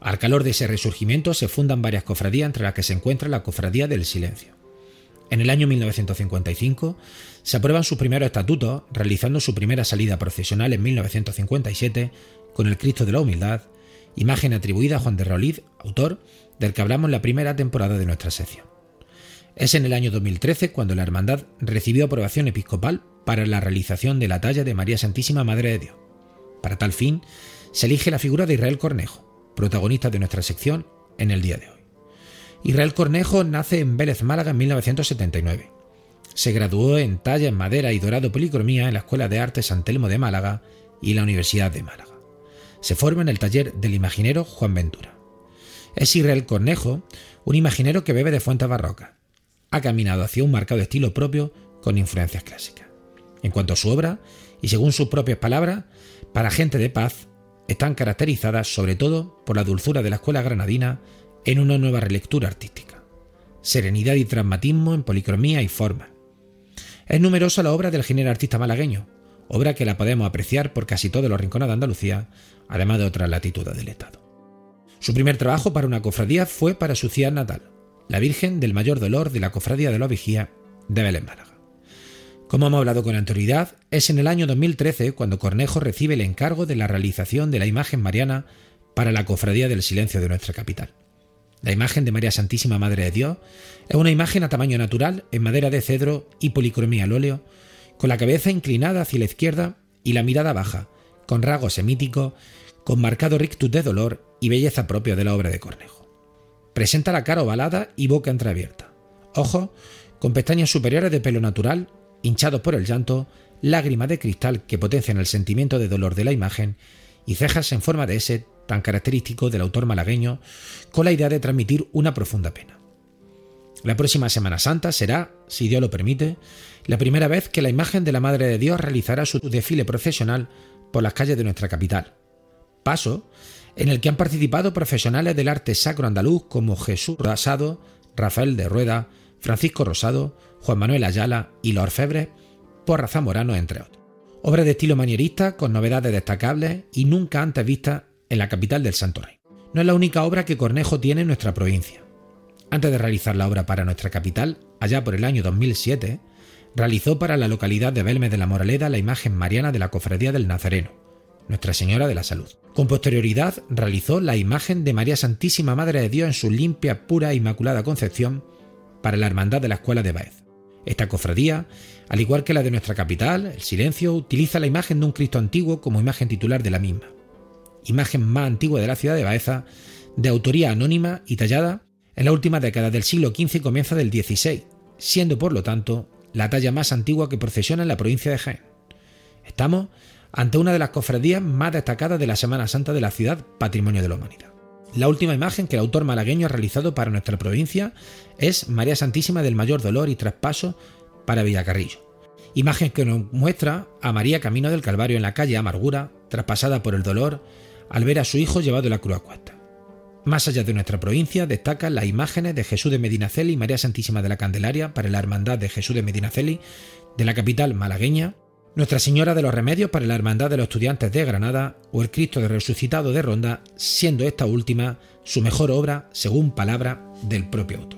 Al calor de ese resurgimiento se fundan varias cofradías entre las que se encuentra la Cofradía del Silencio. En el año 1955 se aprueban sus primeros estatutos, realizando su primera salida procesional en 1957 con el Cristo de la Humildad, imagen atribuida a Juan de Rolid, autor del que hablamos en la primera temporada de nuestra sección. Es en el año 2013 cuando la Hermandad recibió aprobación episcopal para la realización de la talla de María Santísima Madre de Dios. Para tal fin, se elige la figura de Israel Cornejo, protagonista de nuestra sección en el día de hoy. Israel Cornejo nace en Vélez, Málaga en 1979. Se graduó en talla en madera y dorado policromía en la Escuela de Arte San Telmo de Málaga y la Universidad de Málaga. Se forma en el taller del imaginero Juan Ventura. Es Israel Cornejo, un imaginero que bebe de fuentes barrocas. Ha caminado hacia un marcado estilo propio con influencias clásicas. En cuanto a su obra, y según sus propias palabras, para gente de paz, están caracterizadas sobre todo por la dulzura de la escuela granadina en una nueva relectura artística. Serenidad y dramatismo en policromía y forma. Es numerosa la obra del género artista malagueño, obra que la podemos apreciar por casi todos los rincones de Andalucía, además de otras latitudes del Estado. Su primer trabajo para una cofradía fue para su ciudad natal, la Virgen del Mayor Dolor de la Cofradía de la Vigía de Belén Málaga. Como hemos hablado con anterioridad, es en el año 2013 cuando Cornejo recibe el encargo de la realización de la imagen mariana para la Cofradía del Silencio de nuestra capital. La imagen de María Santísima Madre de Dios es una imagen a tamaño natural en madera de cedro y policromía al óleo, con la cabeza inclinada hacia la izquierda y la mirada baja, con rasgos semíticos, con marcado rictus de dolor y belleza propia de la obra de Cornejo. Presenta la cara ovalada y boca entreabierta, ojos con pestañas superiores de pelo natural, hinchados por el llanto, lágrimas de cristal que potencian el sentimiento de dolor de la imagen y cejas en forma de S tan característico del autor malagueño, con la idea de transmitir una profunda pena. La próxima Semana Santa será, si Dios lo permite, la primera vez que la imagen de la Madre de Dios realizará su desfile procesional por las calles de nuestra capital. Paso en el que han participado profesionales del arte sacro andaluz como Jesús Rosado, Rafael de Rueda, Francisco Rosado, Juan Manuel Ayala y los orfebres por Zamorano, entre otros. Obra de estilo manierista con novedades destacables y nunca antes vistas en la capital del Santo Rey. No es la única obra que Cornejo tiene en nuestra provincia. Antes de realizar la obra para nuestra capital, allá por el año 2007, realizó para la localidad de Belmes de la Moraleda la imagen mariana de la Cofradía del Nazareno, Nuestra Señora de la Salud. Con posterioridad realizó la imagen de María Santísima Madre de Dios en su limpia, pura e inmaculada concepción para la Hermandad de la Escuela de Baez. Esta cofradía, al igual que la de nuestra capital, el Silencio, utiliza la imagen de un Cristo antiguo como imagen titular de la misma imagen más antigua de la ciudad de Baeza, de autoría anónima y tallada en la última década del siglo XV y comienza del XVI, siendo por lo tanto la talla más antigua que procesiona en la provincia de Jaén. Estamos ante una de las cofradías más destacadas de la Semana Santa de la ciudad, patrimonio de la humanidad. La última imagen que el autor malagueño ha realizado para nuestra provincia es María Santísima del Mayor Dolor y Traspaso para Villacarrillo. Imagen que nos muestra a María camino del Calvario en la calle Amargura, traspasada por el dolor al ver a su hijo llevado la cruz a cuesta. Más allá de nuestra provincia destacan las imágenes de Jesús de Medinaceli y María Santísima de la Candelaria para la Hermandad de Jesús de Medinaceli de la capital malagueña, Nuestra Señora de los Remedios para la Hermandad de los Estudiantes de Granada o el Cristo de Resucitado de Ronda, siendo esta última su mejor obra según palabra del propio autor.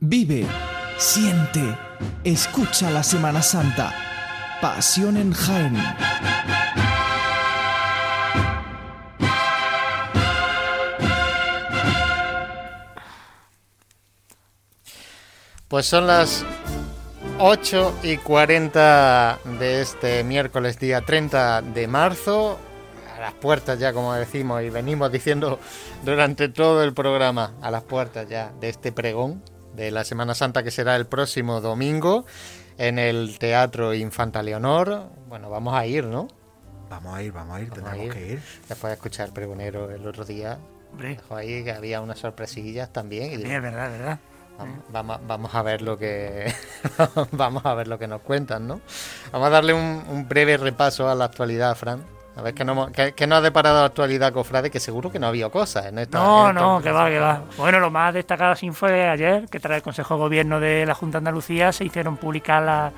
Vive, siente, escucha la Semana Santa. Pasión en Jaén. Pues son las 8 y 40 de este miércoles día 30 de marzo. A las puertas ya, como decimos, y venimos diciendo durante todo el programa, a las puertas ya de este pregón de la Semana Santa que será el próximo domingo en el Teatro Infanta Leonor. Bueno, vamos a ir, ¿no? Vamos a ir, vamos a ir, Vamos tenemos a que ir. Después de escuchar Pregonero el otro día, Dejó ahí que había unas sorpresillas también. Y Sí, es verdad, es verdad. Vamos, vamos, vamos a ver lo que vamos a ver lo que nos cuentan, ¿no? Vamos a darle un, un breve repaso a la actualidad, Fran. A ver qué, no, qué, qué nos ha deparado la actualidad, Cofrade, que seguro que no ha habido cosas en esta. No, en no, que va, que va. Bueno, lo más destacado así fue ayer, que tras el Consejo de Gobierno de la Junta de Andalucía se hicieron públicas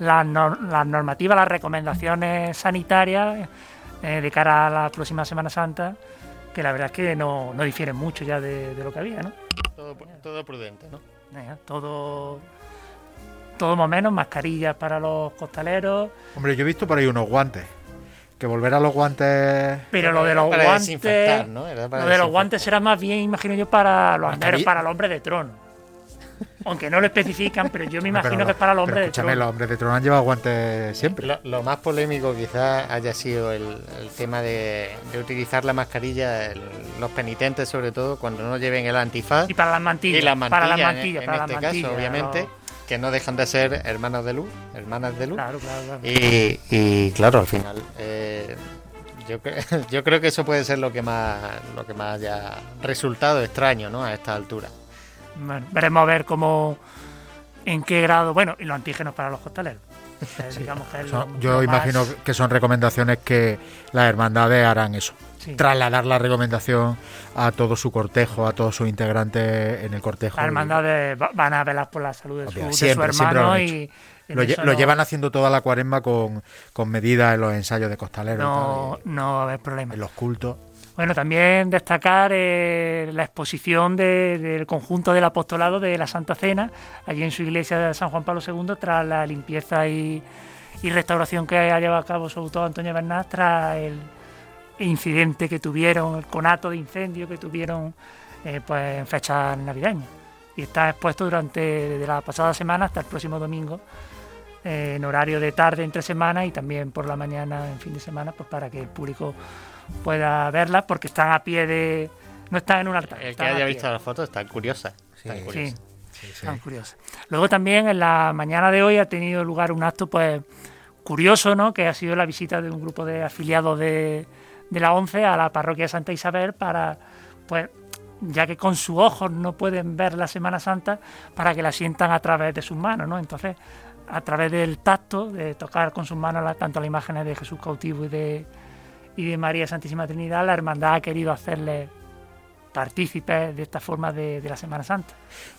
las nor- las normativas, las recomendaciones sanitarias eh, de cara a la próxima Semana Santa, que la verdad es que no, no difieren mucho ya de, de lo que había, ¿no? Todo, todo prudente, ¿no? Eh, todo, todo más o menos, mascarillas para los costaleros, Hombre, yo he visto por ahí unos guantes. Que volver a los guantes. pero lo de los Para guantes... desinfectar, ¿no? Era para Lo de los guantes será más bien, imagino yo, para los anderos, para el hombre de trono. Aunque no lo especifican, pero yo me Pero imagino que es para los pero hombres de trono. los hombres de trono han llevado guantes siempre. Lo, lo más polémico quizás haya sido el, el tema de, de utilizar la mascarilla, el- los penitentes sobre todo, cuando no lleven el antifaz. Y para las mantillas. y las para las mantillas, en- mantillas, en, para este las caso, mantillas, obviamente, que no dejan de ser hermanos de luz, hermanas de luz. Claro, claro, claro. Y, y, claro, al final, eh, yo, yo creo que eso puede ser lo que más lo que más haya resultado extraño, ¿no? A esta altura. Bueno, veremos a ver cómo, en qué grado, bueno, y los antígenos para los costaleros. Eh, digamos que es lo- Son- yo lo más- imagino que son recomendaciones que las hermandades harán eso. Sí. Trasladar la recomendación a todo su cortejo, a todos sus integrantes en el cortejo. Hermandades va- van a velar por la salud de su, de su siempre, siempre lo hermano y Lo, lle- llevan haciendo toda la cuaresma con, con medidas en los ensayos de costaleros, y no, no va a haber problema. en los cultos. Bueno, también destacar eh, la exposición de- del conjunto del apostolado de la Santa Cena, allí en su iglesia de San Juan Pablo II, tras la limpieza y, y restauración que ha llevado a cabo sobre todo Antonio Bernat, tras el incidente que tuvieron, el conato de incendio que tuvieron eh, pues en fechas navideñas. Y está expuesto durante desde la pasada semana hasta el próximo domingo, eh, en horario de tarde entre semanas y también por la mañana en fin de semana, pues para que el público pueda verlas, porque están a pie de. No están en un altar. El que están haya visto las fotos está curiosa. Está curiosa. Sí, están curiosas. Luego también en la mañana de hoy ha tenido lugar un acto pues curioso, ¿no? Que ha sido la visita de un grupo de afiliados de, de la ONCE a la parroquia de Santa Isabel para, pues, ya que con sus ojos no pueden ver la Semana Santa, para que la sientan a través de sus manos, ¿no? Entonces, a través del tacto, de tocar con sus manos la- tanto las imágenes de Jesús cautivo y de, y de María Santísima Trinidad, la hermandad ha querido hacerles partícipes de esta forma de, la Semana Santa.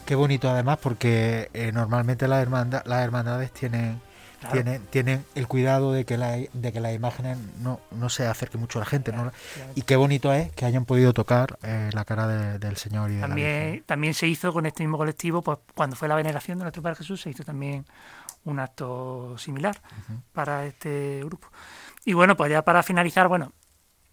Qué bonito además porque eh, normalmente las, hermanda- las hermandades tienen, Claro. tienen, tienen el cuidado de que, la- de que las imágenes no, no se acerque mucho a la gente. ¿no? Y qué bonito es que hayan podido tocar eh, la cara de- del Señor y de la Virgen. También, también se hizo con este mismo colectivo, pues cuando fue la veneración de nuestro Padre Jesús, se hizo también un acto similar para este grupo. Y bueno, pues ya para finalizar, bueno,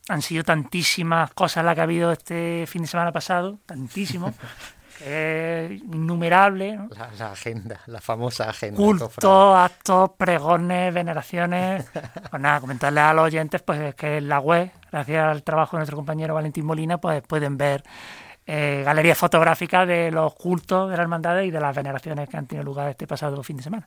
han sido tantísimas cosas las que ha habido este fin de semana pasado, tantísimo, es innumerable, ¿no? La, la agenda, la famosa agenda. cultos, actos, pregones, veneraciones. Pues nada, comentarles a los oyentes pues que en la web, gracias al trabajo de nuestro compañero Valentín Molina, pues pueden ver eh, galerías fotográficas de los cultos de la hermandad y de las veneraciones que han tenido lugar este pasado fin de semana.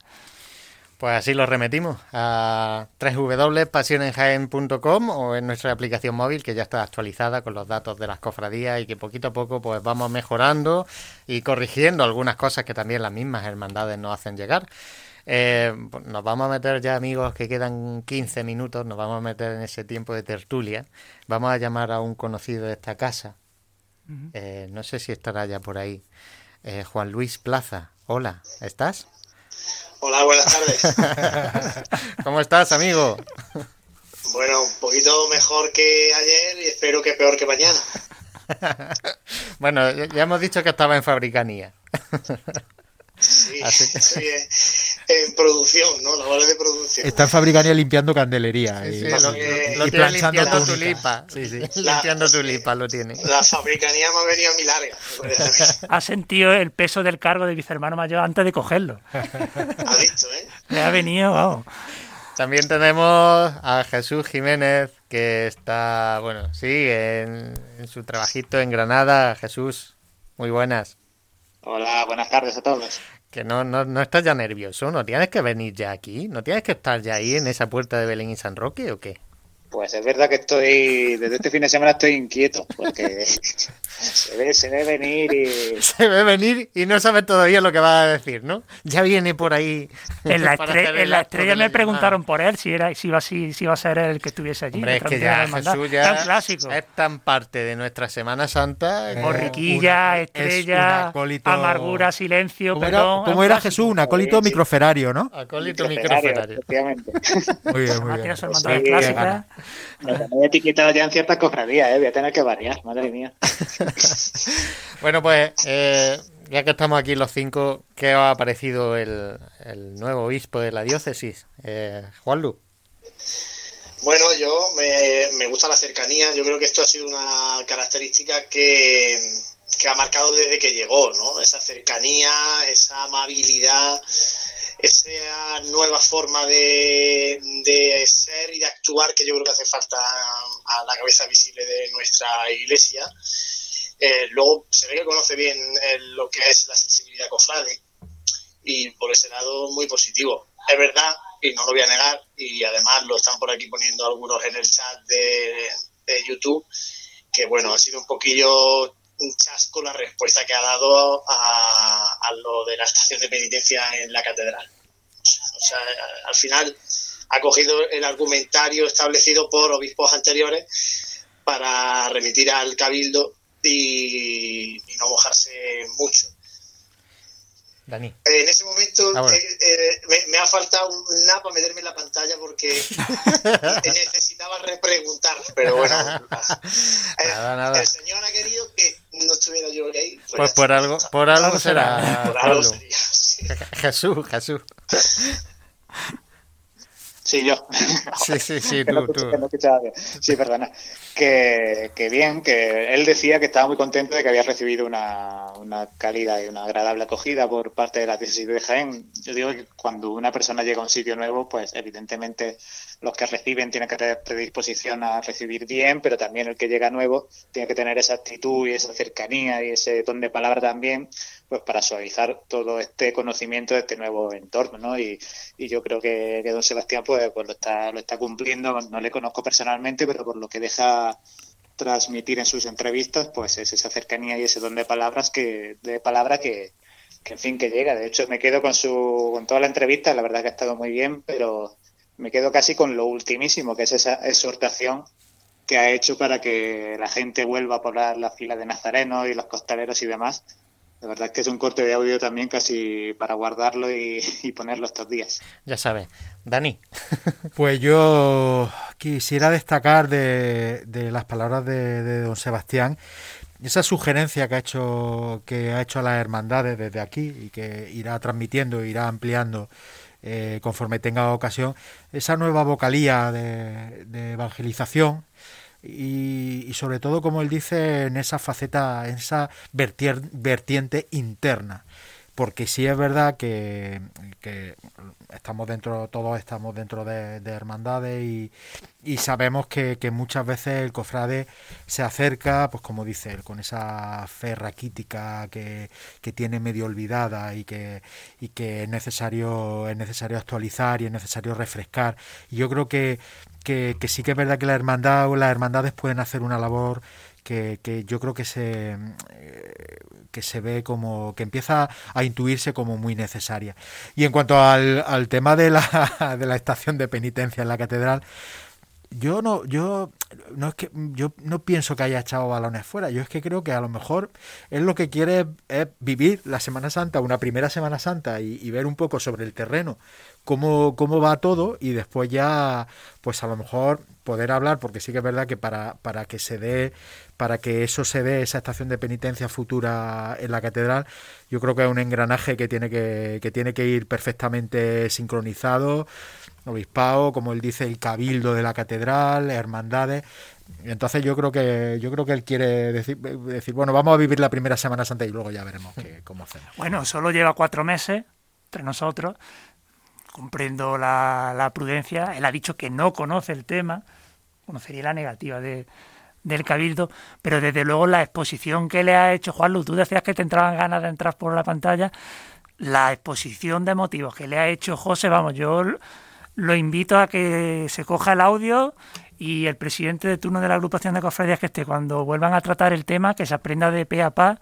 Pues así lo remetimos a www.pasionenjaen.com o en nuestra aplicación móvil que ya está actualizada con los datos de las cofradías y que poquito a poco pues vamos mejorando y corrigiendo algunas cosas que también las mismas hermandades nos hacen llegar. Eh, pues nos vamos a meter ya amigos que quedan 15 minutos, nos vamos a meter en ese tiempo de tertulia. Vamos a llamar a un conocido de esta casa. Eh, no sé si estará ya por ahí. Eh, Juan Luis Plaza. Hola, ¿estás? Hola, buenas tardes. ¿Cómo estás, amigo? Bueno, un poquito mejor que ayer y espero que peor que mañana. Bueno, ya hemos dicho que estaba en fabricanía. Sí, Así. En, producción, ¿no? Labores de producción. Está en fabricanía limpiando candelería Sí, y, sí, lo, que- lo y tiene planchando limpiando tulipa. Sí, sí, La- limpiando tulipa lo tiene. La fabricanía me ha venido a mi larga. Ha sentido el peso del cargo de vicehermano mayor antes de cogerlo. Ha visto, ¿eh? Le ha venido, vamos. También tenemos a Jesús Jiménez, que está, bueno, sí, en, en su trabajito en Granada. Jesús, muy buenas. Hola, buenas tardes a todos. Que no, no, no estás ya nervioso, no tienes que venir ya aquí, no tienes que estar ya ahí en esa puerta de Belén y San Roque o qué. Pues es verdad que estoy, desde este fin de semana estoy inquieto, porque se ve, se ve venir y... Se ve venir y no sabe todavía lo que va a decir, ¿no? Ya viene por ahí. En la, estre- en estrella me preguntaron por él si era si iba, si, si iba a ser él el que estuviese allí. Hombre, es que ya. Jesús Tan ya clásico. es tan parte de nuestra Semana Santa. Eh, Borriquilla, una- es un estrella, acólito- amargura, silencio, ¿Cómo perdón. era, cómo era. Jesús? Un acólito Sí, sí. microferario, ¿no? Acólito Microferario, microferario. efectivamente. Muy bien, muy Además bien. Me he etiquetado ya en ciertas cofradías, ¿eh? Voy a tener que variar, madre mía. Bueno, pues eh, ya que estamos aquí los cinco, ¿qué os ha parecido el, el nuevo obispo de la diócesis? Eh, Juanlu. Bueno, yo me, me gusta la cercanía. Yo creo que esto ha sido una característica que, que ha marcado desde que llegó, ¿no? Esa cercanía, esa amabilidad, esa nueva forma de, de ser y de actuar que yo creo que hace falta a la cabeza visible de nuestra iglesia. Eh, luego se ve que conoce bien eh, lo que es la sensibilidad cofrade y por ese lado muy positivo. Es verdad, y no lo voy a negar, y además lo están por aquí poniendo algunos en el chat de, de YouTube, que bueno, ha sido un poquillo un chasco la respuesta que ha dado a, lo de la estación de penitencia en la catedral. O sea, al final ha cogido el argumentario establecido por obispos anteriores para remitir al cabildo y no mojarse mucho. Dani. Eh, En ese momento Ah, eh, eh, me, me ha faltado un nada para meterme en la pantalla porque necesitaba repreguntar, pero bueno. Nada, nada. El Señor ha querido que no estuviera yo ahí. Pues ya por algo, por algo será. Por algo sería, sí. Jesús, Jesús. Sí, yo. Sí, sí, sí, tú, tú. Sí, perdona. Que, que bien, que él decía que estaba muy contento de que había recibido una, una cálida y una agradable acogida por parte de la diócesis de Jaén. Yo digo que cuando una persona llega a un sitio nuevo, pues evidentemente los que reciben tienen que tener predisposición a recibir bien, pero también el que llega nuevo tiene que tener esa actitud y esa cercanía y ese ton de palabra también, pues para suavizar todo este conocimiento de este nuevo entorno, ¿no? Y, y yo creo que, que don Sebastián pues, pues lo está lo está cumpliendo. No le conozco personalmente pero por lo que deja transmitir en sus entrevistas pues es esa cercanía y ese don de palabras que de palabra que, que en fin que llega. De hecho me quedo con su con toda la entrevista. La verdad que ha estado muy bien pero me quedo casi con lo ultimísimo que es esa exhortación que ha hecho para que la gente vuelva a poblar la fila de nazarenos y los costaleros y demás la verdad es que es un corte de audio también casi para guardarlo y, y ponerlo estos días. Ya sabes. Dani. Pues yo quisiera destacar de, de las palabras de, de don Sebastián esa sugerencia que ha hecho que ha hecho a las hermandades desde aquí y que irá transmitiendo, irá ampliando eh, conforme tenga ocasión, esa nueva vocalía de, evangelización y, y sobre todo, como él dice, en esa faceta, en esa vertiente interna. Porque sí es verdad que, estamos dentro, todos estamos dentro de, de hermandades y, sabemos que, que muchas veces el cofrade se acerca, pues como dice él, con esa fe raquítica que, que tiene medio olvidada y que, y que es necesario, es necesario actualizar y es necesario refrescar. Y yo creo que, que, que sí que es verdad que la hermandad o las hermandades pueden hacer una labor que, yo creo que se eh, que se ve como que empieza a intuirse como muy necesaria. Y en cuanto al, al tema de la, de la estación de penitencia en la catedral, yo no, yo no es que yo no pienso que haya echado balones fuera. Yo es que creo que a lo mejor él lo que quiere es, es vivir la Semana Santa, una primera Semana Santa, y, y ver un poco sobre el terreno cómo, cómo va todo, y después ya, pues a lo mejor poder hablar, porque sí que es verdad que para, para que se dé, para que eso se dé, esa estación de penitencia futura en la catedral, yo creo que es un engranaje que tiene que, que tiene que ir perfectamente sincronizado obispado, como él dice, el cabildo de la catedral, hermandades. Entonces yo creo que yo creo que él quiere decir, decir bueno, vamos a vivir la primera Semana Santa y luego ya veremos qué, cómo hacemos. Bueno, solo lleva cuatro meses entre nosotros. Comprendo la, la prudencia. Él ha dicho que no conoce el tema, conocería la negativa de, del cabildo, pero desde luego la exposición que le ha hecho Juan Luz, tú decías que te entraban ganas de entrar por la pantalla, la exposición de motivos que le ha hecho José, vamos, yo lo invito a que se coja el audio y el presidente de turno de la agrupación de cofradías que esté, cuando vuelvan a tratar el tema, que se aprenda de pe a pa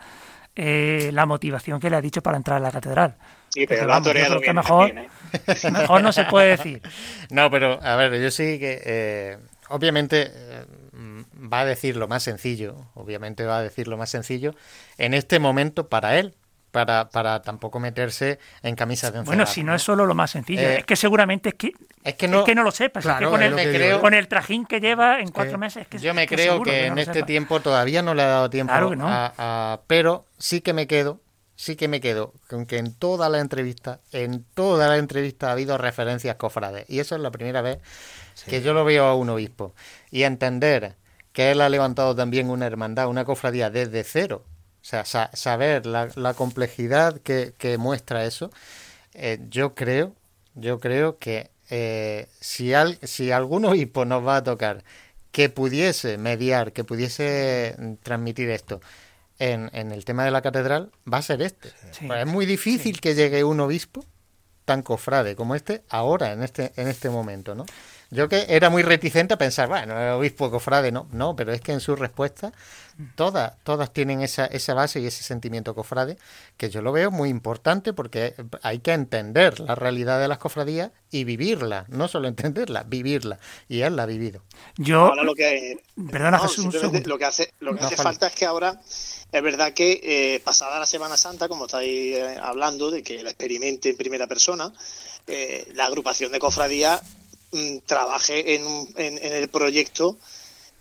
eh, la motivación que le ha dicho para entrar a la catedral. Sí, pero lo ha toreado bien mejor, también, ¿eh? mejor no se puede decir. No, pero a ver, yo sí que eh, obviamente eh, va a decir lo más sencillo, obviamente va a decir lo más sencillo en este momento para él, para, para tampoco meterse en camisas de once Bueno, si no es solo lo más sencillo, Eh, es que seguramente es que, es que no, es que no lo sepas. es que Claro, con, es el, que con el trajín que lleva en cuatro meses. Es que, Yo me es creo seguro que en este sepa. tiempo todavía no le ha dado tiempo Claro que no. a, a- pero sí que me quedo, sí que me quedo con que en toda la entrevista, en toda la entrevista ha habido referencias cofrades y eso es la primera vez que yo lo veo a un obispo y entender que él ha levantado también una hermandad, una cofradía desde cero, o sea, sa- saber la, la complejidad que, que muestra eso, eh, yo creo, yo creo que eh, si, al, si algún obispo nos va a tocar que pudiese mediar, que pudiese mm, transmitir esto en, en el tema de la catedral, va a ser este. Sí. Pues es muy difícil que llegue un obispo tan cofrade como este ahora, en este, en este momento, ¿no? Yo que era muy reticente a pensar, bueno, el obispo cofrade, no, no, pero es que en su respuesta todas, todas tienen esa, esa base y ese sentimiento cofrade, que yo lo veo muy importante porque hay que entender la realidad de las cofradías y vivirla, no solo entenderla, vivirla. Y él la ha vivido. Yo, Ahora lo que perdona no, Jesús, un lo que hace, lo que No, hace falta es que ahora es verdad que eh, pasada la Semana Santa, como estáis eh, hablando, de que la experimente en primera persona, eh, la agrupación de cofradías mm, trabaje en, en- en el proyecto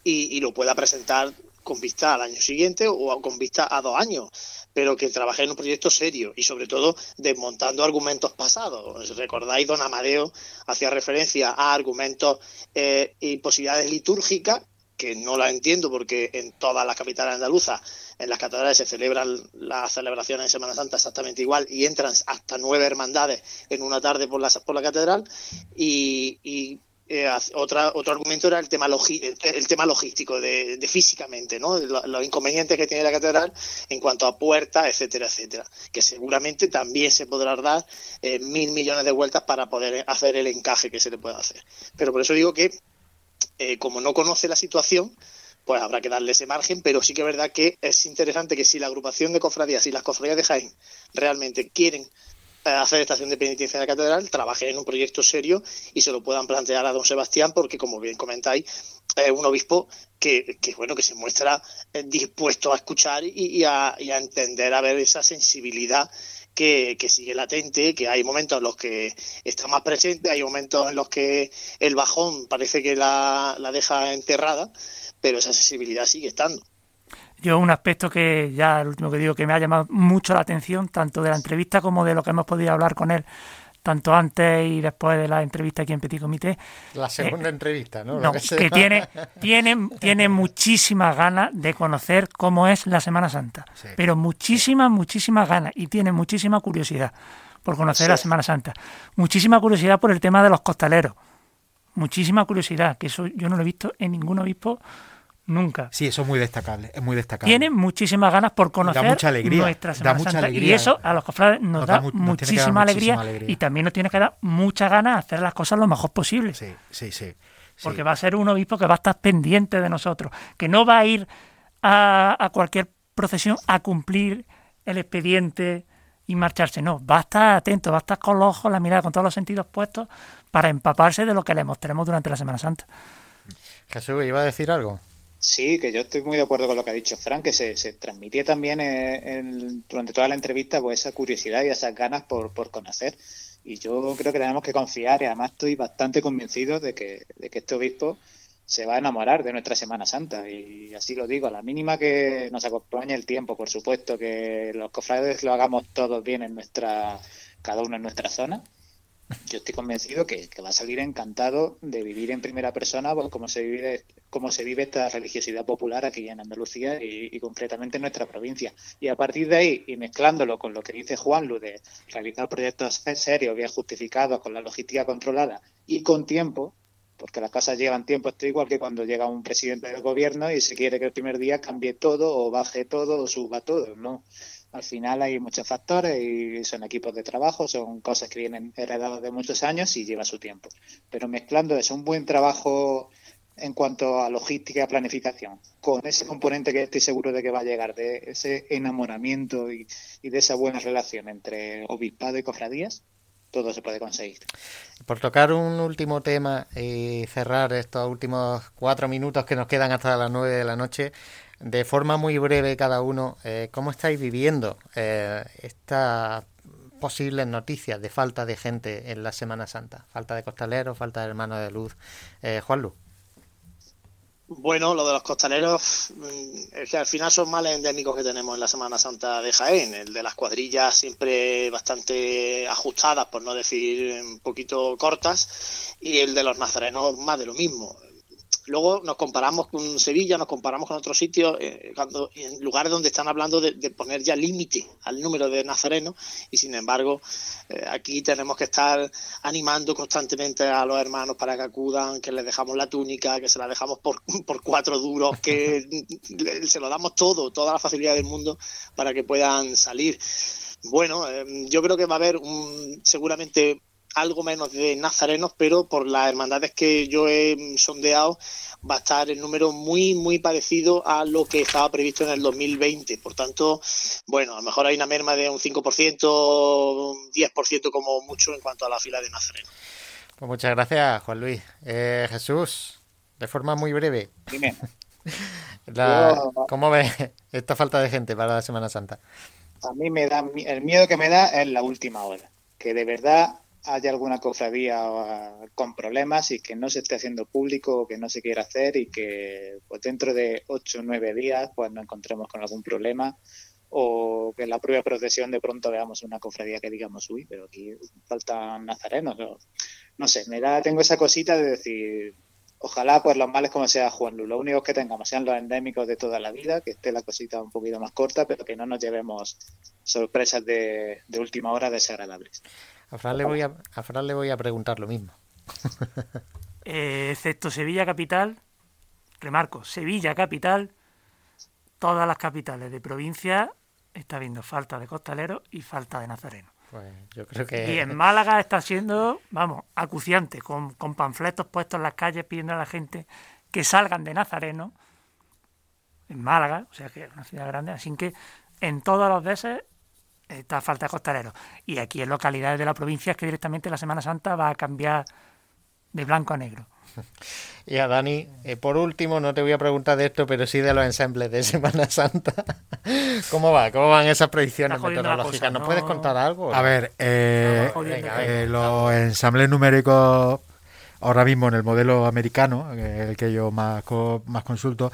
y, y lo pueda presentar con vista al año siguiente o con vista a dos años, pero que trabaje en un proyecto serio y sobre todo desmontando argumentos pasados. ¿Os ¿Recordáis, don Amadeo hacía referencia a argumentos eh, y posibilidades litúrgicas que no la entiendo porque en todas las capitales andaluzas, en las catedrales se celebran las celebraciones de Semana Santa exactamente igual y entran hasta nueve hermandades en una tarde por la, por la catedral y, eh, otro argumento era el tema, el tema logístico, de, de físicamente, ¿no? Lo- los inconvenientes que tiene la catedral en cuanto a puertas, etcétera, etcétera, que seguramente también se podrá dar eh, mil millones de vueltas para poder hacer el encaje que se le pueda hacer. Pero por eso digo que eh, como no conoce la situación, pues habrá que darle ese margen, pero sí que es verdad que es interesante que si la agrupación de cofradías y las cofradías de Jaén realmente quieren eh, hacer estación de penitencia en la catedral, trabajen en un proyecto serio y se lo puedan plantear a don Sebastián, porque como bien comentáis, es un obispo que, que, bueno que se muestra eh, dispuesto a escuchar y, a, y a entender, a ver esa sensibilidad que, que sigue latente, que hay momentos en los que está más presente, hay momentos en los que el bajón parece que la, la deja enterrada, pero esa sensibilidad sigue estando. Yo un aspecto que ya el último que digo que me ha llamado mucho la atención, tanto de la entrevista como de lo que hemos podido hablar con él, tanto antes y después de la entrevista aquí en Petit Comité, La segunda entrevista, ¿no? No, que que tiene, tiene, tiene muchísimas ganas de conocer cómo es la Semana Santa. Sí. Pero muchísimas, muchísimas ganas. Y tiene muchísima curiosidad por conocer la. Semana Santa. Muchísima curiosidad por el tema de los costaleros. Muchísima curiosidad, que eso yo no lo he visto en ningún obispo nunca. Sí, eso es muy destacable, es muy destacable. Tiene muchísimas ganas por conocer mucha alegría, nuestra da Semana mucha Santa. Y alegría. eso a los cofrades nos, Nos da, da mu- muchísima, alegría, muchísima alegría. y también nos tiene que dar muchas ganas de hacer las cosas lo mejor posible. Sí, sí, sí. sí. Porque va a ser un obispo que va a estar pendiente de nosotros, que no va a ir a, a cualquier procesión a cumplir el expediente y marcharse, no, va a estar atento, va a estar con los ojos, la mirada, con todos los sentidos puestos para empaparse de lo que le mostremos durante la Semana Santa. Jesús, ¿iba a decir algo? Sí, que yo estoy muy de acuerdo con lo que ha dicho Frank, que se, se transmitía también eh, en- durante toda la entrevista pues esa curiosidad y esas ganas por, por conocer. Y yo creo que tenemos que confiar y además estoy bastante convencido de que, de que este obispo se va a enamorar de nuestra Semana Santa. Y así lo digo, a la mínima que nos acompañe el tiempo, por supuesto, que los cofrades lo hagamos todos bien en nuestra, cada uno en nuestra zona. Yo estoy convencido que, va a salir encantado de vivir en primera persona pues, cómo se vive cómo se vive esta religiosidad popular aquí en Andalucía y, y concretamente en nuestra provincia. Y a partir de ahí, y mezclándolo con lo que dice Juan Lu de realizar proyectos serios, bien justificados, con la logística controlada y con tiempo, porque las cosas llevan tiempo, esto igual que cuando llega un presidente del gobierno y se quiere que el primer día cambie todo o baje todo o suba todo, ¿no? Al final hay muchos factores y son equipos de trabajo, son cosas que vienen heredadas de muchos años y lleva su tiempo. Pero mezclando eso, un buen trabajo en cuanto a logística y planificación, con ese componente que estoy seguro de que va a llegar, de ese enamoramiento y, de esa buena relación entre obispado y cofradías, todo se puede conseguir. Por tocar un último tema y cerrar estos últimos cuatro minutos que nos quedan hasta las nueve de la noche, de forma muy breve cada uno, eh, ¿cómo estáis viviendo eh, estas posibles noticias de falta de gente en la Semana Santa? Falta de costaleros, falta de hermanos de luz. Eh, Juan Luz. Bueno, lo de los costaleros mm, es que al final son males endémicos que tenemos en la Semana Santa de Jaén. El de las cuadrillas siempre bastante ajustadas, por no decir un poquito cortas, y el de los nazarenos más de lo mismo. Luego nos comparamos con Sevilla, nos comparamos con otros sitios, eh, cuando, en lugares donde están hablando de, poner ya límite al número de nazarenos y sin embargo eh, aquí tenemos que estar animando constantemente a los hermanos para que acudan, que les dejamos la túnica, que se la dejamos por, por cuatro duros, que se lo damos todo, toda la facilidad del mundo para que puedan salir. Bueno, eh, yo creo que va a haber un, seguramente algo menos de nazarenos, pero por las hermandades que yo he sondeado va a estar el número muy, muy parecido a lo que estaba previsto en el 2020. Por tanto, bueno, a lo mejor hay una merma de un 5%, un 10% como mucho en cuanto a la fila de nazarenos. Pues muchas gracias, Juan Luis. Eh, Jesús, de forma muy breve. Dime. ¿Cómo ves esta falta de gente para la Semana Santa? A mí me da el miedo que me da es la última hora, que de verdad haya alguna cofradía ah, con problemas y que no se esté haciendo público o que no se quiera hacer y que pues dentro de ocho o nueve días pues nos encontremos con algún problema o que en la propia procesión de pronto veamos una cofradía que digamos, uy, pero aquí faltan nazarenos. No, sé, me da, tengo esa cosita de decir, ojalá pues los males como sea Juan Lu, lo único que tengamos sean los endémicos de toda la vida, que esté la cosita un poquito más corta, pero que no nos llevemos sorpresas de, de última hora desagradables. A Fran le voy a, a, le voy a preguntar lo mismo. Eh, excepto Sevilla Capital, remarco, Sevilla Capital, todas las capitales de provincia está habiendo falta de costaleros y falta de nazarenos. Pues yo creo que... Y en Málaga está siendo, vamos, acuciante, con, con panfletos puestos en las calles pidiendo a la gente que salgan de Nazareno, en Málaga, o sea que es una ciudad grande, así que en todos los veces esta falta de costaleros. Y aquí en localidades de la provincia es que directamente la Semana Santa va a cambiar de blanco a negro. Y a Dani, eh, por último, no te voy a preguntar de esto, pero sí de los ensambles de Semana Santa. ¿Cómo va? ¿Cómo van esas predicciones meteorológicas? ¿Nos puedes contar algo? A ver, eh, eh, los ensambles numéricos ahora mismo en el modelo americano, el que yo más, más consulto,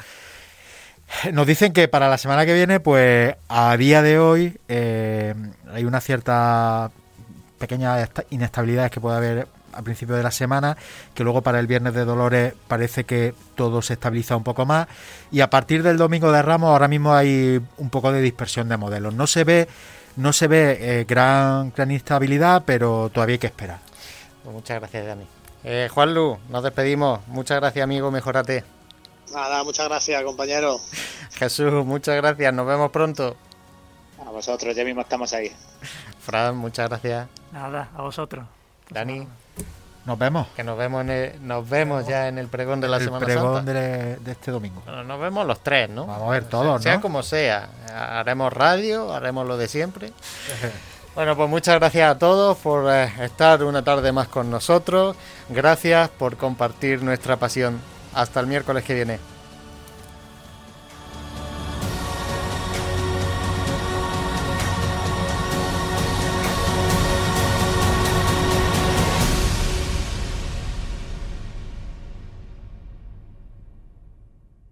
nos dicen que para la semana que viene, pues a día de hoy eh, hay una cierta pequeña inestabilidad que puede haber al principio de la semana, que luego para el viernes de Dolores parece que todo se estabiliza un poco más y a partir del domingo de Ramos ahora mismo hay un poco de dispersión de modelos. No se ve no se ve eh, gran, gran inestabilidad, pero todavía hay que esperar. Pues muchas gracias, Dani. Eh, Juan Lu, nos despedimos. Muchas gracias, amigo. Mejorate. Nada, muchas gracias, compañero. Jesús, muchas gracias. Nos vemos pronto. A vosotros, ya mismo estamos ahí. Fran, muchas gracias. Nada, a vosotros. Dani. Nos vemos. Que nos vemos, nos vemos ya en el pregón de la Semana pregón De, este domingo. nos vemos los tres, ¿no? Vamos a ver todos, ¿no? Sea como sea. Haremos radio, haremos lo de siempre. Bueno, pues muchas gracias a todos por eh, estar una tarde más con nosotros. Gracias por compartir nuestra pasión hasta el miércoles que viene.